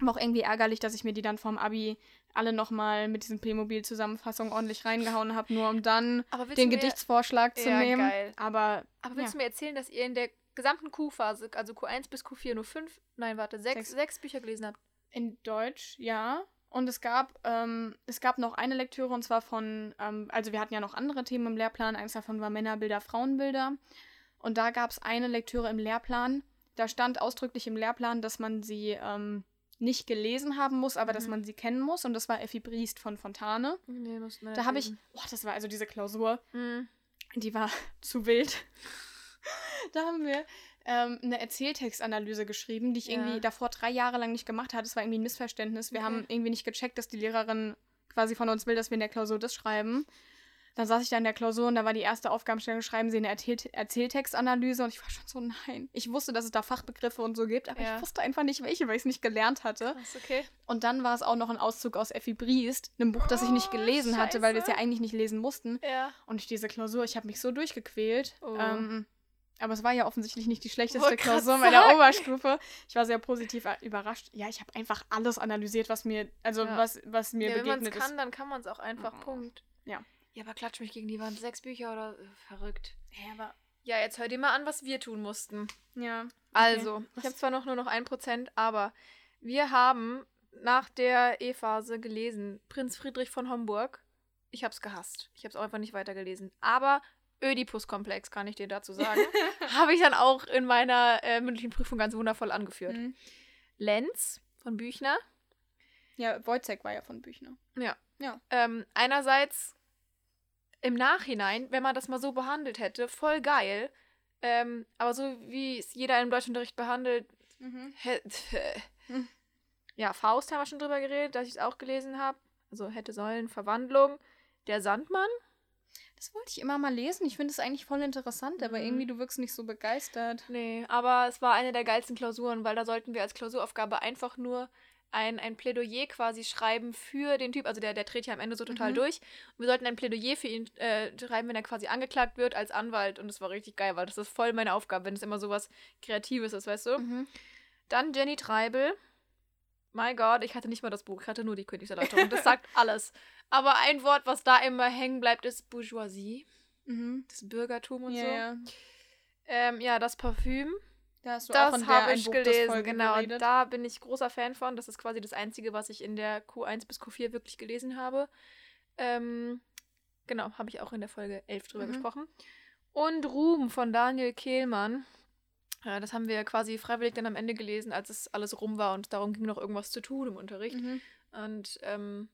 War auch irgendwie ärgerlich, dass ich mir die dann vom Abi alle nochmal mit diesen Playmobil-Zusammenfassungen ordentlich reingehauen habe, nur um dann den Gedichtsvorschlag zu Ja, nehmen. geil. Aber Aber willst ja. du mir erzählen, dass ihr in der gesamten Q-Phase, also Q1 bis Q4, nur fünf, nein, warte, sechs, Sechs. sechs Bücher gelesen habt? in Deutsch, ja. Und es gab, ähm, es gab noch eine Lektüre und zwar von, ähm, also wir hatten ja noch andere Themen im Lehrplan. Eins davon war Männerbilder, Frauenbilder. Und da gab es eine Lektüre im Lehrplan. Da stand ausdrücklich im Lehrplan, dass man sie ähm, nicht gelesen haben muss, aber dass Mhm. man sie kennen muss. Und das war Effi Briest von Fontane. Nee, Da habe ich, boah, das war also diese Klausur, Mhm. die war [laughs] zu wild. [laughs] da haben wir ähm, eine Erzähltextanalyse geschrieben, die ich Ja. irgendwie davor drei Jahre lang nicht gemacht hatte. Es war irgendwie ein Missverständnis. Wir Okay. haben irgendwie nicht gecheckt, dass die Lehrerin quasi von uns will, dass wir in der Klausur das schreiben. Dann saß ich da in der Klausur und da war die erste Aufgabenstellung, schreiben Sie eine Erzähl Erzähltextanalyse und ich war schon so, nein. Ich wusste, dass es da Fachbegriffe und so gibt, aber Ja. ich wusste einfach nicht, welche, weil ich es nicht gelernt hatte. Krass, okay. Und dann war es auch noch ein Auszug aus Effi Briest, einem Buch, das ich nicht Oh, gelesen hatte, weil wir es ja eigentlich nicht lesen mussten. Ja. Und durch diese Klausur, ich habe mich so durchgequält. Oh. Ähm, aber es war ja offensichtlich nicht die schlechteste Klausur meiner. Oberstufe. Ich war sehr positiv überrascht. Ja, ich habe einfach alles analysiert, was mir, also Ja. was, was mir ja wenn man es begegnet kann, ist. dann kann man es auch einfach. Mhm. Punkt. Ja. Ja, aber klatsch mich gegen die Wand. Sechs Bücher oder äh, verrückt. Ja, aber, Ja, jetzt hör dir mal an, was wir tun mussten. ja. Also, Was- ich habe zwar noch nur noch ein Prozent, aber wir haben nach der E-Phase gelesen Prinz Friedrich von Homburg. Ich habe es gehasst. Ich habe es auch einfach nicht weitergelesen. Aber Ödipus-Komplex, kann ich dir dazu sagen, [laughs] habe ich dann auch in meiner äh, mündlichen Prüfung ganz wundervoll angeführt. Mhm. Lenz von Büchner. Ja, Wojciech war ja von Büchner. Ähm, einerseits im Nachhinein, wenn man das mal so behandelt hätte, voll geil. Ähm, aber so wie es jeder im Deutschunterricht behandelt, Mhm. Hätte. [laughs] Hm. Ja, Faust haben wir schon drüber geredet, dass ich es auch gelesen habe. Also hätte sollen, Verwandlung. Der Sandmann. Das wollte ich immer mal lesen. Ich finde es eigentlich voll interessant, aber Mhm. irgendwie du wirkst nicht so begeistert. Nee, aber es war eine der geilsten Klausuren, weil da sollten wir als Klausuraufgabe einfach nur ein, ein Plädoyer quasi schreiben für den Typ. Also der, der dreht ja am Ende so total Mhm. durch. Und wir sollten ein Plädoyer für ihn äh, schreiben, wenn er quasi angeklagt wird als Anwalt. Und das war richtig geil, weil das ist voll meine Aufgabe, wenn es immer sowas Kreatives ist, weißt du? Mhm. Dann Jenny Treibel. My God, ich hatte nicht mal das Buch, ich hatte nur die Königserläuterung. Das sagt [laughs] alles. Aber ein Wort, was da immer hängen bleibt, ist Bourgeoisie. Mhm. Das Bürgertum und Ja, so. ja. Ähm, ja, das Parfüm. Da hast du auch Das der habe ich Buch, gelesen, genau. Und geredet. da bin ich großer Fan von. Das ist quasi das Einzige, was ich in der Q1 bis Q4 wirklich gelesen habe. Ähm, genau, habe ich auch in der Folge 11 drüber Mhm. gesprochen. Und Ruhm von Daniel Kehlmann. Ja, das haben wir quasi freiwillig dann am Ende gelesen, als es alles rum war und darum ging, noch irgendwas zu tun im Unterricht. Mhm. Und ähm,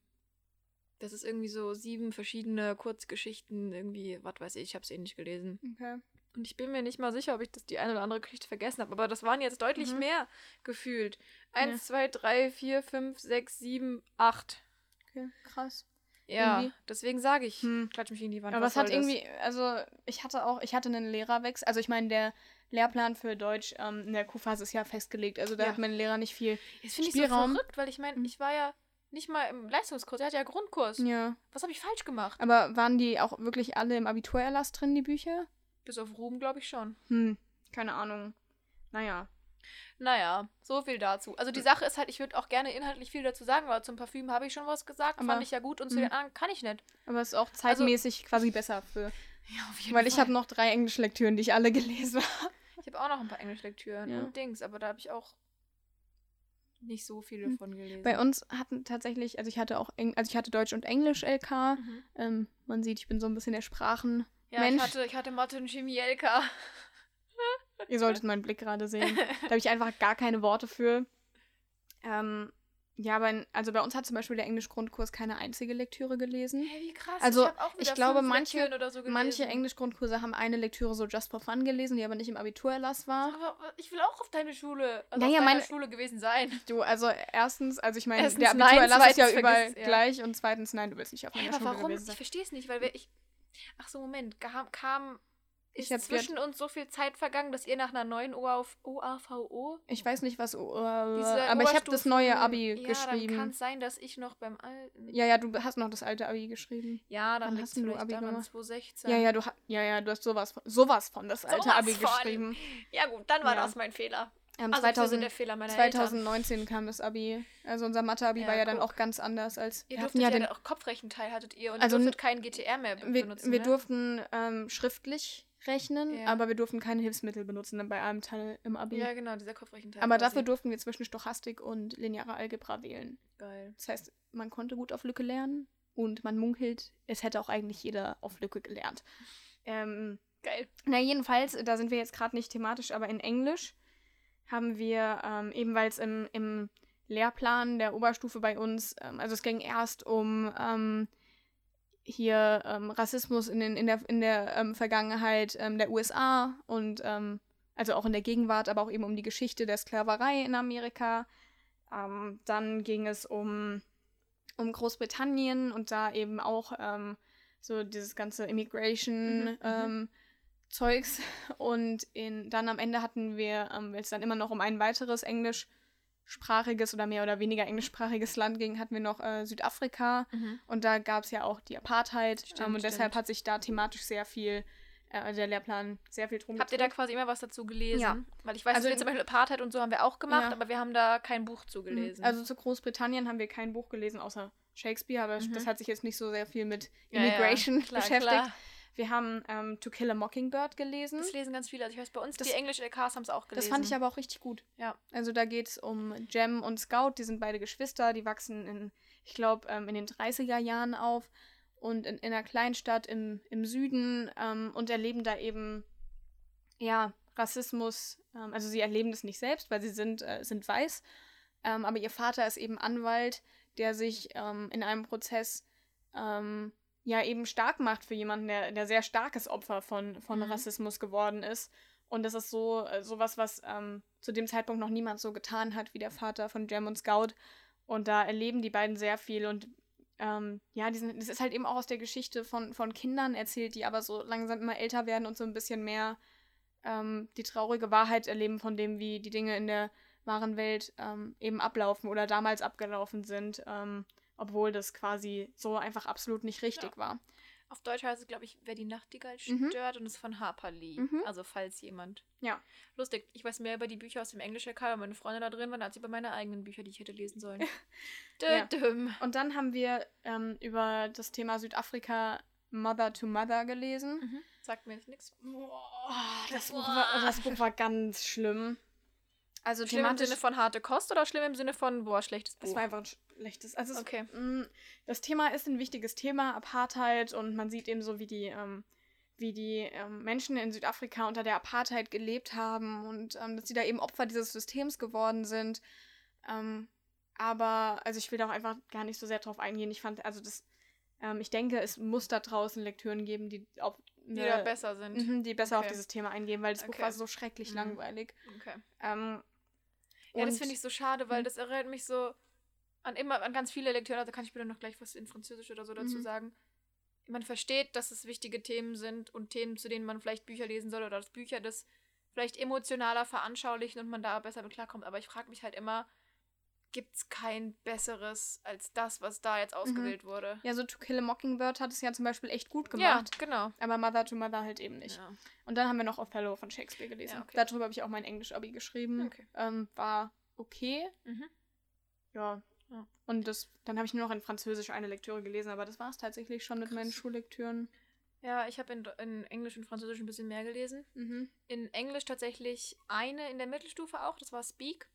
das ist irgendwie so sieben verschiedene Kurzgeschichten, irgendwie, was weiß ich, ich habe es eh nicht gelesen. Okay. Und ich bin mir nicht mal sicher, ob ich das die eine oder andere Geschichte vergessen habe, aber das waren jetzt deutlich Mhm. mehr gefühlt. Ja. Eins, zwei, drei, vier, fünf, sechs, sieben, acht. Okay, krass. Ja, Irgendwie. deswegen sage ich, Hm. klatsch mich gegen die Wand. Aber was es hat das? irgendwie, also ich hatte auch, ich hatte einen Lehrerwechsel. Also ich meine, der Lehrplan für Deutsch ähm, in der Q-Phase ist ja festgelegt. Also da Ja. hat mein Lehrer nicht viel. Das finde ich so verrückt, weil ich meine, Mhm. ich war ja nicht mal im Leistungskurs, er hat ja Grundkurs. Ja. Was habe ich falsch gemacht? Aber waren die auch wirklich alle im Abiturerlass drin, die Bücher? Bis auf Ruhm, glaube ich schon. Hm, keine Ahnung. Naja. Naja, so viel dazu. Also die Sache ist halt, ich würde auch gerne inhaltlich viel dazu sagen, aber zum Parfüm habe ich schon was gesagt, Aber- fand ich ja gut und zu den anderen kann ich nicht. Aber es ist auch zeitmäßig quasi besser für. Ja, auf jeden Weil ich habe noch drei Englischlektüren, die ich alle [laughs] gelesen habe. Ich habe auch noch ein paar Englischlektüren Ja. und Dings, aber da habe ich auch nicht so viele Hm. von gelesen. Bei uns hatten tatsächlich, also ich hatte auch, Eng also ich hatte Deutsch und Englisch LK. Mhm. Ähm, man sieht, ich bin so ein bisschen der Sprachen. Ja, Mensch. ich hatte, ich hatte Mathe und Chemie LK. Ihr solltet meinen Blick gerade sehen. [laughs] Da habe ich einfach gar keine Worte für. Ähm, ja, aber in, also bei uns hat zum Beispiel der Englisch-Grundkurs keine einzige Lektüre gelesen. Hey, wie krass. Also, ich, hab auch ich glaube, manche- so. Manche Englisch-Grundkurse haben eine Lektüre so just for fun gelesen, die aber nicht im Abiturerlass war. Aber ich will auch auf deine Schule, also Naja, auf meine- Schule gewesen sein. Du, also erstens, also ich meine, der nein, Abiturerlass ist ja überall vergiss- ja. gleich und zweitens, nein, du willst nicht auf meiner aber Schule warum? gewesen Ich sein. verstehe es nicht, weil wir ich. Ach so, Moment. Kam, kam Ich ist zwischen uns so viel Zeit vergangen, dass ihr nach einer neuen OAV, OAVO Ich weiß nicht, was, diese aber ich habe das neue Abi ja, Dann geschrieben. kann es sein, dass ich noch beim alten. Ja, ja, du hast noch das alte Abi geschrieben. Ja, dann Wann hast du Abi daran, gemacht? 2016. Ja, ja, du, ja, ja, du hast sowas, von- sowas von das alte Sowas Abi von. geschrieben. Ja, gut, dann war Ja. das mein Fehler. Ähm, Also, beziehungsweise 2000, der Fehler meiner Eltern. 2019 kam das Abi. Also unser Mathe-Abi Ja, war ja dann guck. auch ganz anders als. Ihr durftet ja, ja den, auch Kopfrechenteil hattet ihr und Also durftet keinen GTR mehr be- wir, benutzen. wir ne? durften ähm, schriftlich rechnen, Ja. aber wir durften keine Hilfsmittel benutzen dann bei einem Teil im Abi. Ja, genau, dieser Kopfrechenteil. aber quasi. dafür durften wir zwischen Stochastik und linearer Algebra wählen. Geil. Das heißt, man konnte gut auf Lücke lernen und man munkelt, es hätte auch eigentlich jeder auf Lücke gelernt. Ähm, Geil. na, jedenfalls, da sind wir jetzt gerade nicht thematisch, aber in Englisch haben wir, ähm, eben weil es im, im Lehrplan der Oberstufe bei uns, ähm, also es ging erst um ähm, hier ähm, Rassismus in, den, in der, in der ähm, Vergangenheit ähm, der USA und ähm, also auch in der Gegenwart, aber auch eben um die Geschichte der Sklaverei in Amerika. Ähm, dann ging es um, um Großbritannien und da eben auch ähm, so dieses ganze Immigration Mhm, mhm. Zeugs. Und in, dann am Ende hatten wir, weil es dann immer noch um ein weiteres englischsprachiges oder mehr oder weniger englischsprachiges Land ging, hatten wir noch äh, Südafrika. Mhm. Und da gab es ja auch die Apartheid. Stimmt, ähm, und deshalb stimmt. hat sich da thematisch sehr viel, äh, der Lehrplan sehr viel drum Habt ihr da quasi immer was dazu gelesen? Ja. Weil ich weiß, Also zum Beispiel Apartheid und so haben wir auch gemacht, Ja. aber wir haben da kein Buch zugelesen. Also zu Großbritannien haben wir kein Buch gelesen, außer Shakespeare, aber Mhm. das hat sich jetzt nicht so sehr viel mit Ja, ja, Immigration klar, [laughs] beschäftigt. klar. Wir haben ähm, To Kill a Mockingbird gelesen. Das lesen ganz viele. Also ich weiß, bei uns, Das- die Englisch-LKs haben es auch gelesen. Das fand ich aber auch richtig gut. Ja. Also da geht es um Jem und Scout, die sind beide Geschwister, die wachsen in, ich glaube, ähm, in den 30er Jahren auf und in, in einer Kleinstadt im, im Süden ähm, und erleben da eben, ja, Rassismus. Ähm, also sie erleben das nicht selbst, weil sie sind, äh, sind weiß, ähm, aber ihr Vater ist eben Anwalt, der sich ähm, in einem Prozess ähm, ja eben stark macht für jemanden, der, der sehr starkes Opfer von, von Mhm. Rassismus geworden ist. Und das ist so äh, sowas, was ähm, zu dem Zeitpunkt noch niemand so getan hat wie der Vater von Jem und Scout. Und da erleben die beiden sehr viel und ähm, ja, die sind, das ist halt eben auch aus der Geschichte von, von Kindern erzählt, die aber so langsam immer älter werden und so ein bisschen mehr ähm, die traurige Wahrheit erleben von dem, wie die Dinge in der wahren Welt ähm, eben ablaufen oder damals abgelaufen sind, ähm, obwohl das quasi so einfach absolut nicht richtig Ja. war. Auf Deutsch heißt es, glaube ich, wer die Nachtigall Mhm. stört und ist von Harper Lee. Mhm. Also falls jemand. Ja. Lustig, ich weiß mehr über die Bücher aus dem Englisch-LK, weil meine Freunde da drin waren, als über meine eigenen Bücher, die ich hätte lesen sollen. [laughs] Ja. Und dann haben wir ähm, über das Thema Südafrika Mother to Mother gelesen. Mhm. Sagt mir jetzt nichts. Boah, das, Buch war, das Buch war ganz schlimm. Also Schlimm im Sinne von harte Kost oder schlimm im Sinne von, boah, schlechtes Buch? es war einfach ein schlechtes. Also es, Okay. mh, das Thema ist ein wichtiges Thema, Apartheid, und man sieht eben so, wie die, ähm, wie die ähm, Menschen in Südafrika unter der Apartheid gelebt haben und ähm, dass sie da eben Opfer dieses Systems geworden sind. Ähm, aber, also ich will da auch einfach gar nicht so sehr drauf eingehen. Ich fand, also das, ähm, ich denke, es muss da draußen Lektüren geben, die auf die eine- da besser sind. Mhm, die besser auf Okay. dieses Thema eingehen, weil das Buch Okay. war so schrecklich Mhm. langweilig. Okay. Ähm, Ja, das finde ich so schade, weil Mhm. das erinnert mich so an immer an ganz viele Lektüre. Also kann ich bitte noch gleich was in Französisch oder so dazu Mhm. sagen. Man versteht, dass es wichtige Themen sind und Themen, zu denen man vielleicht Bücher lesen soll oder dass Bücher das vielleicht emotionaler veranschaulichen und man da besser mit klarkommt. Aber ich frage mich halt immer, gibt es kein besseres als das, was da jetzt ausgewählt wurde? Ja, so To Kill a Mockingbird hat es ja zum Beispiel echt gut Ja, gemacht. genau. Aber Mother to Mother halt eben nicht. Ja. Und dann haben wir noch Othello von Shakespeare gelesen. Ja, okay. Darüber habe ich auch mein Englisch-Abi geschrieben. Okay. Ähm, war okay. Mhm. Ja. Ja. Und das, dann habe ich nur noch in Französisch eine Lektüre gelesen, aber das war es tatsächlich schon mit meinen Krass. Schullektüren. Ja, ich habe in, in Englisch und Französisch ein bisschen mehr gelesen. Mhm. in Englisch tatsächlich eine in der Mittelstufe auch, das war Speak.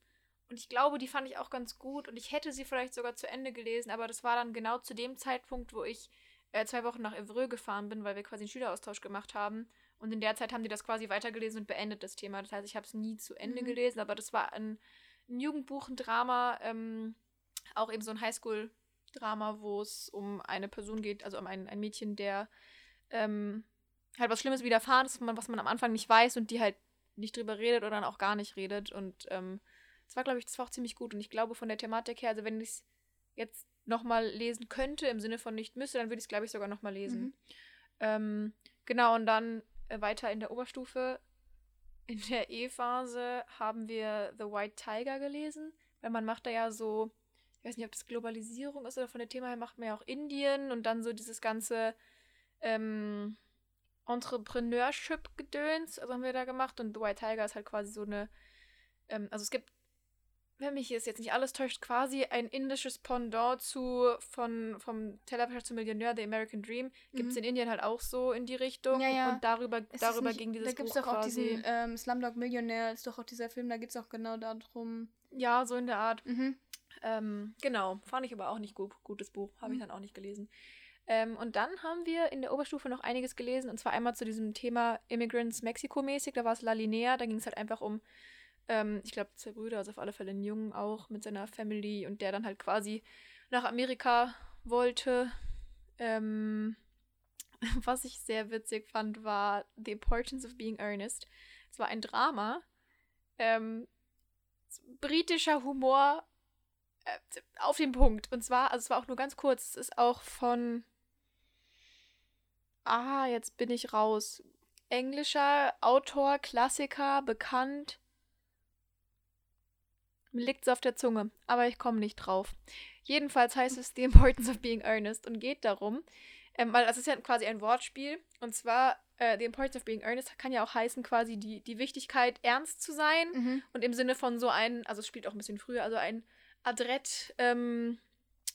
Und ich glaube, die fand ich auch ganz gut und ich hätte sie vielleicht sogar zu Ende gelesen, aber das war dann genau zu dem Zeitpunkt, wo ich äh, zwei Wochen nach Evreux gefahren bin, weil wir quasi einen Schüleraustausch gemacht haben. Und in der Zeit haben die das quasi weitergelesen und beendet, das Thema. Das heißt, ich habe es nie zu Ende Mhm. gelesen, aber das war ein, ein Jugendbuch, ein Drama, ähm, Auch eben so ein Highschool-Drama, wo es um eine Person geht, also um ein, ein Mädchen, der ähm, halt was Schlimmes widerfahren ist, was man am Anfang nicht weiß und die halt nicht drüber redet oder dann auch gar nicht redet. Und ähm, das war, glaube ich, das war auch ziemlich gut. Und ich glaube von der Thematik her, also wenn ich es jetzt nochmal lesen könnte, im Sinne von nicht müsste, dann würde ich es, glaube ich, sogar nochmal lesen. Mhm. Ähm, genau, und dann äh, weiter in der Oberstufe, in der E-Phase, haben wir The White Tiger gelesen. Weil man macht da ja so, ich weiß nicht, ob das Globalisierung ist oder von der Thema her macht man ja auch Indien und dann so dieses ganze ähm, Entrepreneurship-Gedöns, also haben wir da gemacht. Und The White Tiger ist halt quasi so eine, ähm, also es gibt wenn mich jetzt nicht alles täuscht, quasi ein indisches Pendant zu von vom Tellerwäscher zum Millionär, The American Dream. Gibt es mhm. in Indien halt auch so in die Richtung. Ja, ja. Und darüber, darüber nicht, ging dieses da gibt's Buch doch auch quasi. diesen ähm, Slumdog Millionär, ist doch auch dieser Film, da geht es auch genau darum. Ja, so in der Art. Mhm. Ähm, genau, fand ich aber auch nicht gut. Gutes Buch, habe mhm. ich dann auch nicht gelesen. Ähm, und dann haben wir in der Oberstufe noch einiges gelesen, und zwar einmal zu diesem Thema Immigrants Mexiko-mäßig, da war es La Linea, da ging es halt einfach um ähm, ich glaube, zwei Brüder, also auf alle Fälle ein Jungen auch mit seiner Family und der dann halt quasi nach Amerika wollte. Ähm, [laughs] was ich sehr witzig fand, war The Importance of Being Earnest. Es war ein Drama. Ähm, britischer Humor äh, auf den Punkt. Und zwar, also es war auch nur ganz kurz, es ist auch von. Ah, jetzt bin ich raus. Englischer Autor, Klassiker, bekannt. Mir liegt es auf der Zunge, aber ich komme nicht drauf. Jedenfalls heißt es The Importance of Being Earnest und geht darum, ähm, weil das ist ja quasi ein Wortspiel. Und zwar, äh, The Importance of Being Earnest kann ja auch heißen, quasi die, die Wichtigkeit, ernst zu sein. Mhm. Und im Sinne von so ein, also es spielt auch ein bisschen früher, also ein adrett, ähm,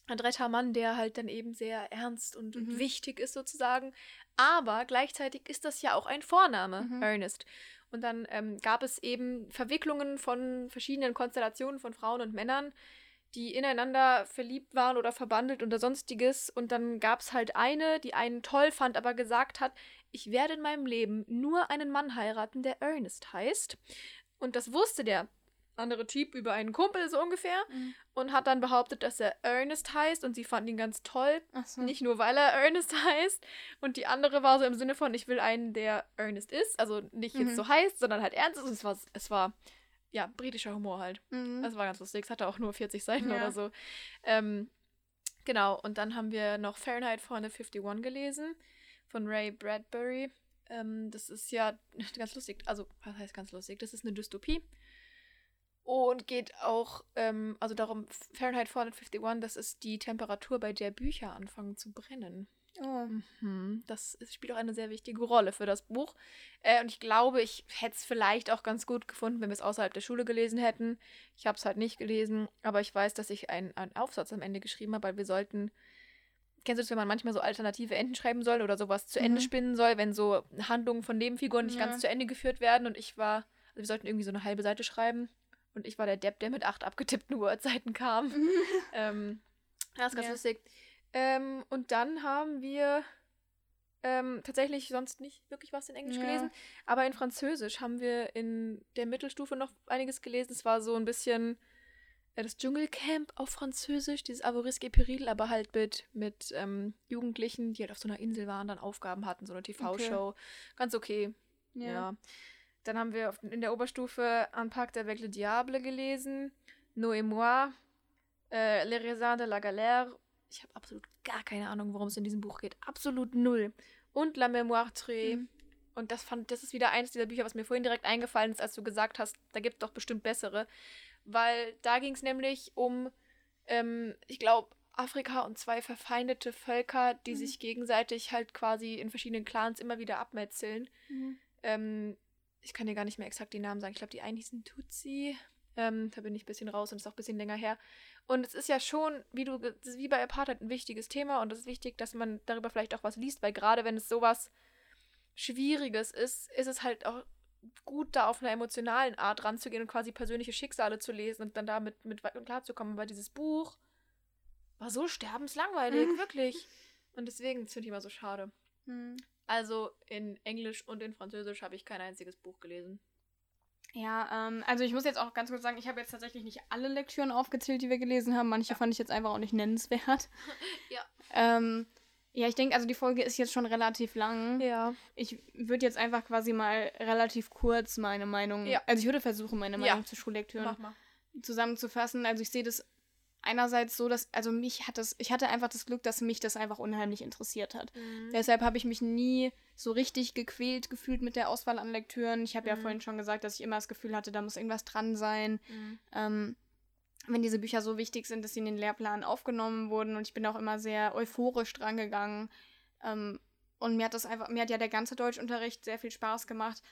adretter Mann, der halt dann eben sehr ernst und, mhm. wichtig ist sozusagen. Aber gleichzeitig ist das ja auch ein Vorname, mhm. Ernest. Und dann ähm, gab es eben Verwicklungen von verschiedenen Konstellationen von Frauen und Männern, die ineinander verliebt waren oder verbandelt oder sonstiges. Und dann gab es halt eine, die einen toll fand, aber gesagt hat, ich werde in meinem Leben nur einen Mann heiraten, der Ernest heißt. Und das wusste der andere Typ über einen Kumpel so ungefähr mhm. und hat dann behauptet, dass er Ernest heißt und sie fand ihn ganz toll. So. Nicht nur, weil er Ernest [laughs] heißt. Und die andere war so im Sinne von, ich will einen, der Ernest ist. Also nicht mhm. jetzt so heißt, sondern halt ernst ist. Und es war, es war ja, britischer Humor halt. Mhm. Das war ganz lustig. Es hatte auch nur 40 Seiten ja. oder so. Ähm, genau, und dann haben wir noch Fahrenheit 451 gelesen von Ray Bradbury. Ähm, das ist ja [laughs] ganz lustig. Also, was heißt ganz lustig? Das ist eine Dystopie. Und geht auch, ähm, also darum, Fahrenheit 451, das ist die Temperatur, bei der Bücher anfangen zu brennen. Oh. Mhm. Das spielt auch eine sehr wichtige Rolle für das Buch. Äh, und ich glaube, ich hätte es vielleicht auch ganz gut gefunden, wenn wir es außerhalb der Schule gelesen hätten. Ich habe es halt nicht gelesen, aber ich weiß, dass ich einen, einen Aufsatz am Ende geschrieben habe, weil wir sollten. Kennst du das, wenn man manchmal so alternative Enden schreiben soll oder sowas zu mhm. Ende spinnen soll, wenn so Handlungen von Nebenfiguren nicht ja. ganz zu Ende geführt werden? Und ich war, also wir sollten irgendwie so eine halbe Seite schreiben und ich war der Depp, der mit acht abgetippten Word-Seiten kam. [laughs] ähm, das ist ganz ja. lustig. Ähm, und dann haben wir ähm, tatsächlich sonst nicht wirklich was in Englisch ja. gelesen. Aber in Französisch haben wir in der Mittelstufe noch einiges gelesen. Es war so ein bisschen äh, das Dschungelcamp auf Französisch, dieses Avorisque Peril, aber halt mit, mit ähm, Jugendlichen, die halt auf so einer Insel waren, dann Aufgaben hatten, so eine TV-Show. Okay. Ganz okay. Ja. ja. Dann haben wir in der Oberstufe Un Pacte avec le Diable gelesen, et moi, äh, Les Raisins de la Galère. Ich habe absolut gar keine Ahnung, worum es in diesem Buch geht. Absolut null. Und La Mémoire Trée. Mhm. Und das fand, das ist wieder eines dieser Bücher, was mir vorhin direkt eingefallen ist, als du gesagt hast, da gibt es doch bestimmt bessere. Weil da ging es nämlich um, ähm, ich glaube, Afrika und zwei verfeindete Völker, die mhm. sich gegenseitig halt quasi in verschiedenen Clans immer wieder abmetzeln. Mhm. Ähm, ich kann dir gar nicht mehr exakt die Namen sagen. Ich glaube, die einen hießen Tutsi. Ähm, da bin ich ein bisschen raus und ist auch ein bisschen länger her. Und es ist ja schon, wie du, wie bei Apartheid ein wichtiges Thema und es ist wichtig, dass man darüber vielleicht auch was liest, weil gerade wenn es sowas Schwieriges ist, ist es halt auch gut, da auf einer emotionalen Art ranzugehen und quasi persönliche Schicksale zu lesen und dann damit mit klarzukommen. Aber dieses Buch war so sterbenslangweilig, mhm. wirklich. Und deswegen finde ich immer so schade. Mhm. Also in Englisch und in Französisch habe ich kein einziges Buch gelesen. Ja, ähm, also ich muss jetzt auch ganz kurz sagen, ich habe jetzt tatsächlich nicht alle Lektüren aufgezählt, die wir gelesen haben. Manche ja. fand ich jetzt einfach auch nicht nennenswert. [laughs] ja. Ähm, ja, ich denke, also die Folge ist jetzt schon relativ lang. Ja. Ich würde jetzt einfach quasi mal relativ kurz meine Meinung, ja. also ich würde versuchen, meine Meinung ja. zu Schullektüren zusammenzufassen. Also ich sehe das einerseits so, dass, also mich hat das, ich hatte einfach das Glück, dass mich das einfach unheimlich interessiert hat. Mhm. Deshalb habe ich mich nie so richtig gequält gefühlt mit der Auswahl an Lektüren. Ich habe mhm. ja vorhin schon gesagt, dass ich immer das Gefühl hatte, da muss irgendwas dran sein. Mhm. Ähm, wenn diese Bücher so wichtig sind, dass sie in den Lehrplan aufgenommen wurden und ich bin auch immer sehr euphorisch dran gegangen. Ähm, und mir hat das einfach, mir hat ja der ganze Deutschunterricht sehr viel Spaß gemacht.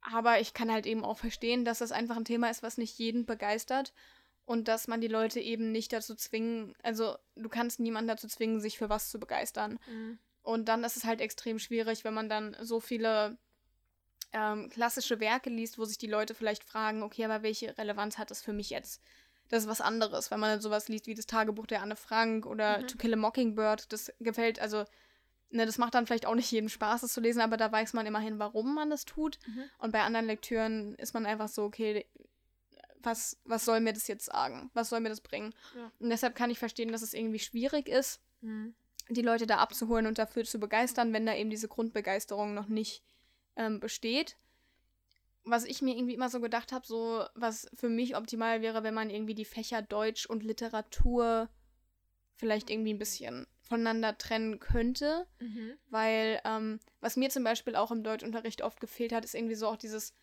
Aber ich kann halt eben auch verstehen, dass das einfach ein Thema ist, was nicht jeden begeistert und dass man die Leute eben nicht dazu zwingen, also du kannst niemanden dazu zwingen, sich für was zu begeistern. Mhm. Und dann ist es halt extrem schwierig, wenn man dann so viele ähm, klassische Werke liest, wo sich die Leute vielleicht fragen, okay, aber welche Relevanz hat das für mich jetzt? das ist was anderes, wenn man dann sowas liest wie das Tagebuch der Anne Frank oder mhm. To Kill a Mockingbird. Das gefällt, also, ne, das macht dann vielleicht auch nicht jedem Spaß, das zu lesen, aber da weiß man immerhin, warum man das tut. Mhm. Und bei anderen Lektüren ist man einfach so, okay, was, was soll mir das jetzt sagen? Was soll mir das bringen? Ja. Und deshalb kann ich verstehen, dass es irgendwie schwierig ist, mhm. die Leute da abzuholen und dafür zu begeistern, wenn da eben diese Grundbegeisterung noch nicht ähm, besteht was ich mir irgendwie immer so gedacht habe, so was für mich optimal wäre, wenn man irgendwie die Fächer Deutsch und Literatur vielleicht irgendwie ein bisschen voneinander trennen könnte. Mhm. Weil, ähm, was mir zum Beispiel auch im Deutschunterricht oft gefehlt hat, ist irgendwie so auch dieses,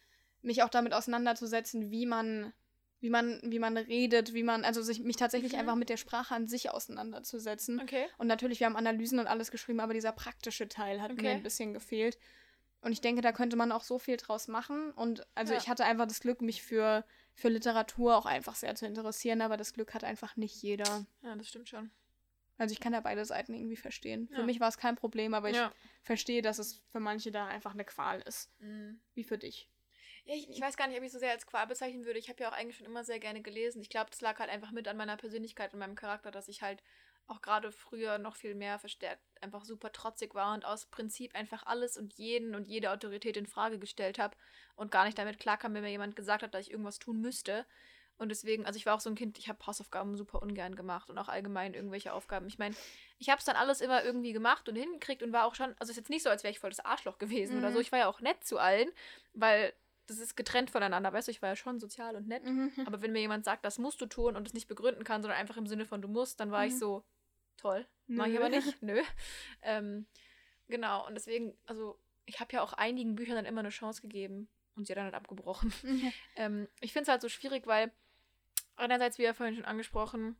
mich auch damit auseinanderzusetzen, wie man, wie man, wie man redet, wie man, also sich, mich tatsächlich mhm. einfach mit der Sprache an sich auseinanderzusetzen. Okay. Und natürlich, wir haben Analysen und alles geschrieben, aber dieser praktische Teil hat okay. mir ein bisschen gefehlt. Und ich denke, da könnte man auch so viel draus machen. Und also ja. ich hatte einfach das Glück, mich für, für Literatur auch einfach sehr zu interessieren, aber das Glück hat einfach nicht jeder. Ja, das stimmt schon. Also ich kann ja beide Seiten irgendwie verstehen. Ja. Für mich war es kein Problem, aber ich ja. verstehe, dass es für manche da einfach eine Qual ist. Mhm. Wie für dich. Ja, ich, ich, weiß gar nicht, ob ich es so sehr als Qual bezeichnen würde. Ich habe ja auch eigentlich schon immer sehr gerne gelesen. Ich glaube, das lag halt einfach mit an meiner Persönlichkeit und meinem Charakter, dass ich halt auch gerade früher noch viel mehr verstärkt einfach super trotzig war und aus Prinzip einfach alles und jeden und jede Autorität in Frage gestellt habe und gar nicht damit klarkam, wenn mir jemand gesagt hat, dass ich irgendwas tun müsste. Und deswegen, also ich war auch so ein Kind, ich habe Hausaufgaben super ungern gemacht und auch allgemein irgendwelche Aufgaben. Ich meine, ich habe es dann alles immer irgendwie gemacht und hingekriegt und war auch schon, also es ist jetzt nicht so, als wäre ich voll das Arschloch gewesen mhm. oder so. Ich war ja auch nett zu allen, weil das ist getrennt voneinander, weißt du, ich war ja schon sozial und nett. Mhm. Aber wenn mir jemand sagt, das musst du tun und es nicht begründen kann, sondern einfach im Sinne von du musst, dann war mhm. ich so, toll. Mach ich aber nicht. [laughs] Nö. Ähm, genau, und deswegen, also ich habe ja auch einigen Büchern dann immer eine Chance gegeben und sie hat dann halt abgebrochen. [laughs] Mhm. Ähm, ich finde es halt so schwierig, weil einerseits, wie ja vorhin schon angesprochen,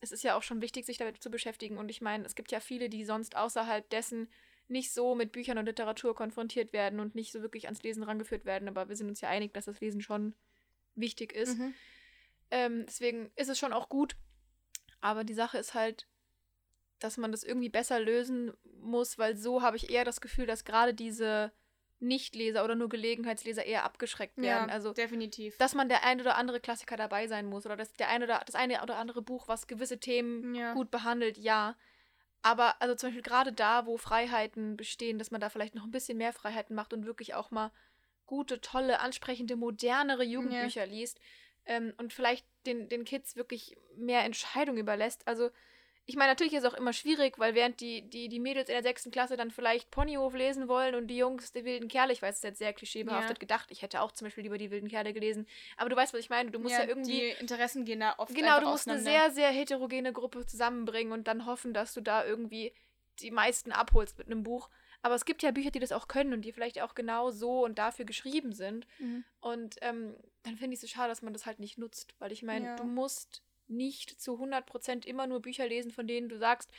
es ist ja auch schon wichtig, sich damit zu beschäftigen. Und ich meine, es gibt ja viele, die sonst außerhalb dessen nicht so mit Büchern und Literatur konfrontiert werden und nicht so wirklich ans Lesen rangeführt werden. Aber wir sind uns ja einig, dass das Lesen schon wichtig ist. Mhm. Ähm, deswegen ist es schon auch gut. Aber die Sache ist halt, dass man das irgendwie besser lösen muss, weil so habe ich eher das Gefühl, dass gerade diese Nichtleser oder nur Gelegenheitsleser eher abgeschreckt werden. Ja, also definitiv. Dass man der ein oder andere Klassiker dabei sein muss oder dass der eine oder das eine oder andere Buch, was gewisse Themen ja. gut behandelt, ja. Aber also zum Beispiel gerade da, wo Freiheiten bestehen, dass man da vielleicht noch ein bisschen mehr Freiheiten macht und wirklich auch mal gute, tolle, ansprechende, modernere Jugendbücher ja. liest ähm, und vielleicht den, den Kids wirklich mehr Entscheidung überlässt. Also ich meine, natürlich ist es auch immer schwierig, weil während die, die, die Mädels in der sechsten Klasse dann vielleicht Ponyhof lesen wollen und die Jungs die wilden Kerle, ich weiß, es ist jetzt sehr klischeebehaftet ja. gedacht, ich hätte auch zum Beispiel lieber die wilden Kerle gelesen, aber du weißt, was ich meine, du musst ja, ja irgendwie... Die Interessen gehen da oft Genau, du musst eine sehr, sehr heterogene Gruppe zusammenbringen und dann hoffen, dass du da irgendwie die meisten abholst mit einem Buch. Aber es gibt ja Bücher, die das auch können und die vielleicht auch genau so und dafür geschrieben sind. Mhm. Und ähm, dann finde ich es so schade, dass man das halt nicht nutzt, weil ich meine, ja. du musst nicht zu 100% immer nur Bücher lesen, von denen du sagst,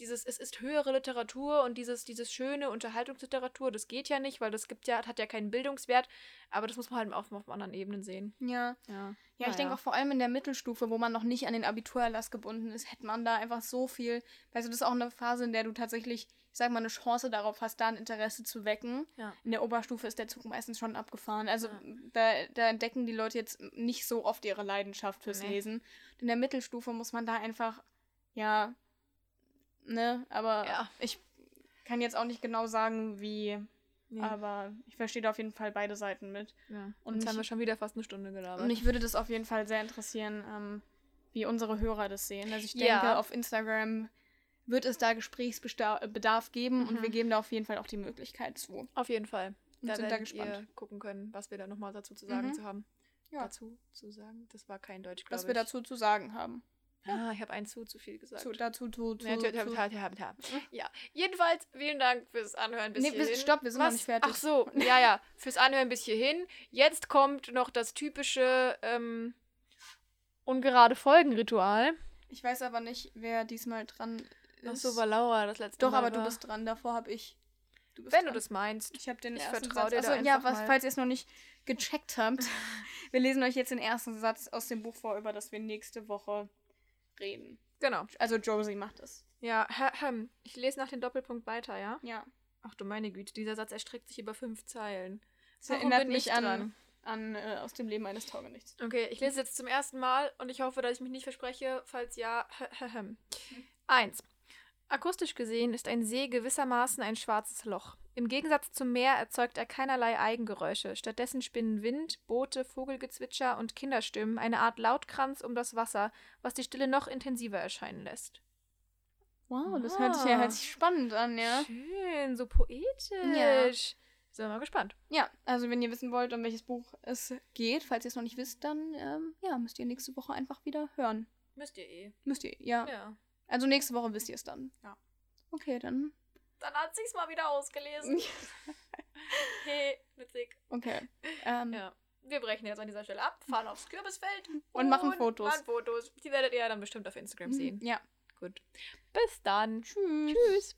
dieses, es ist höhere Literatur und dieses, dieses schöne Unterhaltungsliteratur, das geht ja nicht, weil das gibt ja, hat ja keinen Bildungswert, aber das muss man halt auf, auf anderen Ebenen sehen. Ja. Ja, ja ich denke auch vor allem in der Mittelstufe, wo man noch nicht an den Abiturerlass gebunden ist, hätte man da einfach so viel, weißt du, das ist auch eine Phase, in der du tatsächlich ich sag mal, eine Chance darauf hast, da ein Interesse zu wecken. Ja. In der Oberstufe ist der Zug meistens schon abgefahren. Also ja. da, da entdecken die Leute jetzt nicht so oft ihre Leidenschaft fürs nee. Lesen. In der Mittelstufe muss man da einfach, ja, ne, aber ja. ich kann jetzt auch nicht genau sagen, wie, Nee. Aber ich verstehe da auf jeden Fall beide Seiten mit. und Und jetzt haben ich- wir schon wieder fast eine Stunde gelabert. Und mich würde das auf jeden Fall sehr interessieren, ähm, wie unsere Hörer das sehen. Also ich denke, auf Instagram wird es da Gesprächsbedarf geben und Mhm. wir geben da auf jeden Fall auch die Möglichkeit zu. Auf jeden Fall. Und Da sind da gespannt. gucken können, was wir da nochmal dazu zu sagen Mhm. zu haben. Ja. Dazu zu sagen. Das war kein Deutsch, glaube Was ich. wir dazu zu sagen haben. Ah, ich habe ein zu zu viel gesagt. Zu, dazu, zu, zu, Ja, zu. tja. ja, jedenfalls vielen Dank fürs Anhören bis Nee, hierhin. stopp, wir sind noch Was? nicht fertig. Ach so, ja, ja, fürs Anhören bis hierhin. Jetzt kommt noch das typische ähm, ungerade Folgenritual. Ich weiß aber nicht, wer diesmal dran ist. Ach so, war Laura das letzte Doch, Mal. aber du war. bist dran. Davor habe ich. Du Wenn du dran. das meinst. Ich habe den Ich ersten Satz. Achso, ja, was, falls ihr es noch nicht gecheckt habt. [laughs] wir lesen euch jetzt den ersten Satz aus dem Buch vor, über das wir nächste Woche reden. Genau. Also Josie macht es. Ja, hm. ich lese nach dem Doppelpunkt weiter, ja? Ja. Ach du meine Güte, dieser Satz erstreckt sich über fünf Zeilen. Das Warum erinnert bin mich ich an, dran? an äh, aus dem Leben eines Taugenichts. Okay, ich lese jetzt zum ersten Mal und ich hoffe, dass ich mich nicht verspreche. Falls ja, Eins. Akustisch gesehen ist ein See gewissermaßen ein schwarzes Loch. Im Gegensatz zum Meer erzeugt er keinerlei Eigengeräusche. Stattdessen spinnen Wind, Boote, Vogelgezwitscher und Kinderstimmen eine Art Lautkranz um das Wasser, was die Stille noch intensiver erscheinen lässt. Wow, das hört sich ja Ah. hört sich spannend an, ja. Schön, so poetisch. Ja. Sind wir mal gespannt. Ja, also wenn ihr wissen wollt, um welches Buch es geht, falls ihr es noch nicht wisst, dann ähm, ja, müsst ihr nächste Woche einfach wieder hören. Müsst ihr eh. Müsst ihr, ja. Ja. Also nächste Woche wisst ihr es dann. Ja. Okay, dann. Dann hat sich's mal wieder ausgelesen. [laughs] hey, witzig. Okay. Ähm, Ja. Wir brechen jetzt an dieser Stelle ab, fahren aufs Kürbisfeld [laughs] Und machen Fotos. Machen Fotos. Die werdet ihr dann bestimmt auf Instagram sehen. Ja. Gut. Bis dann. Tschüss. Tschüss.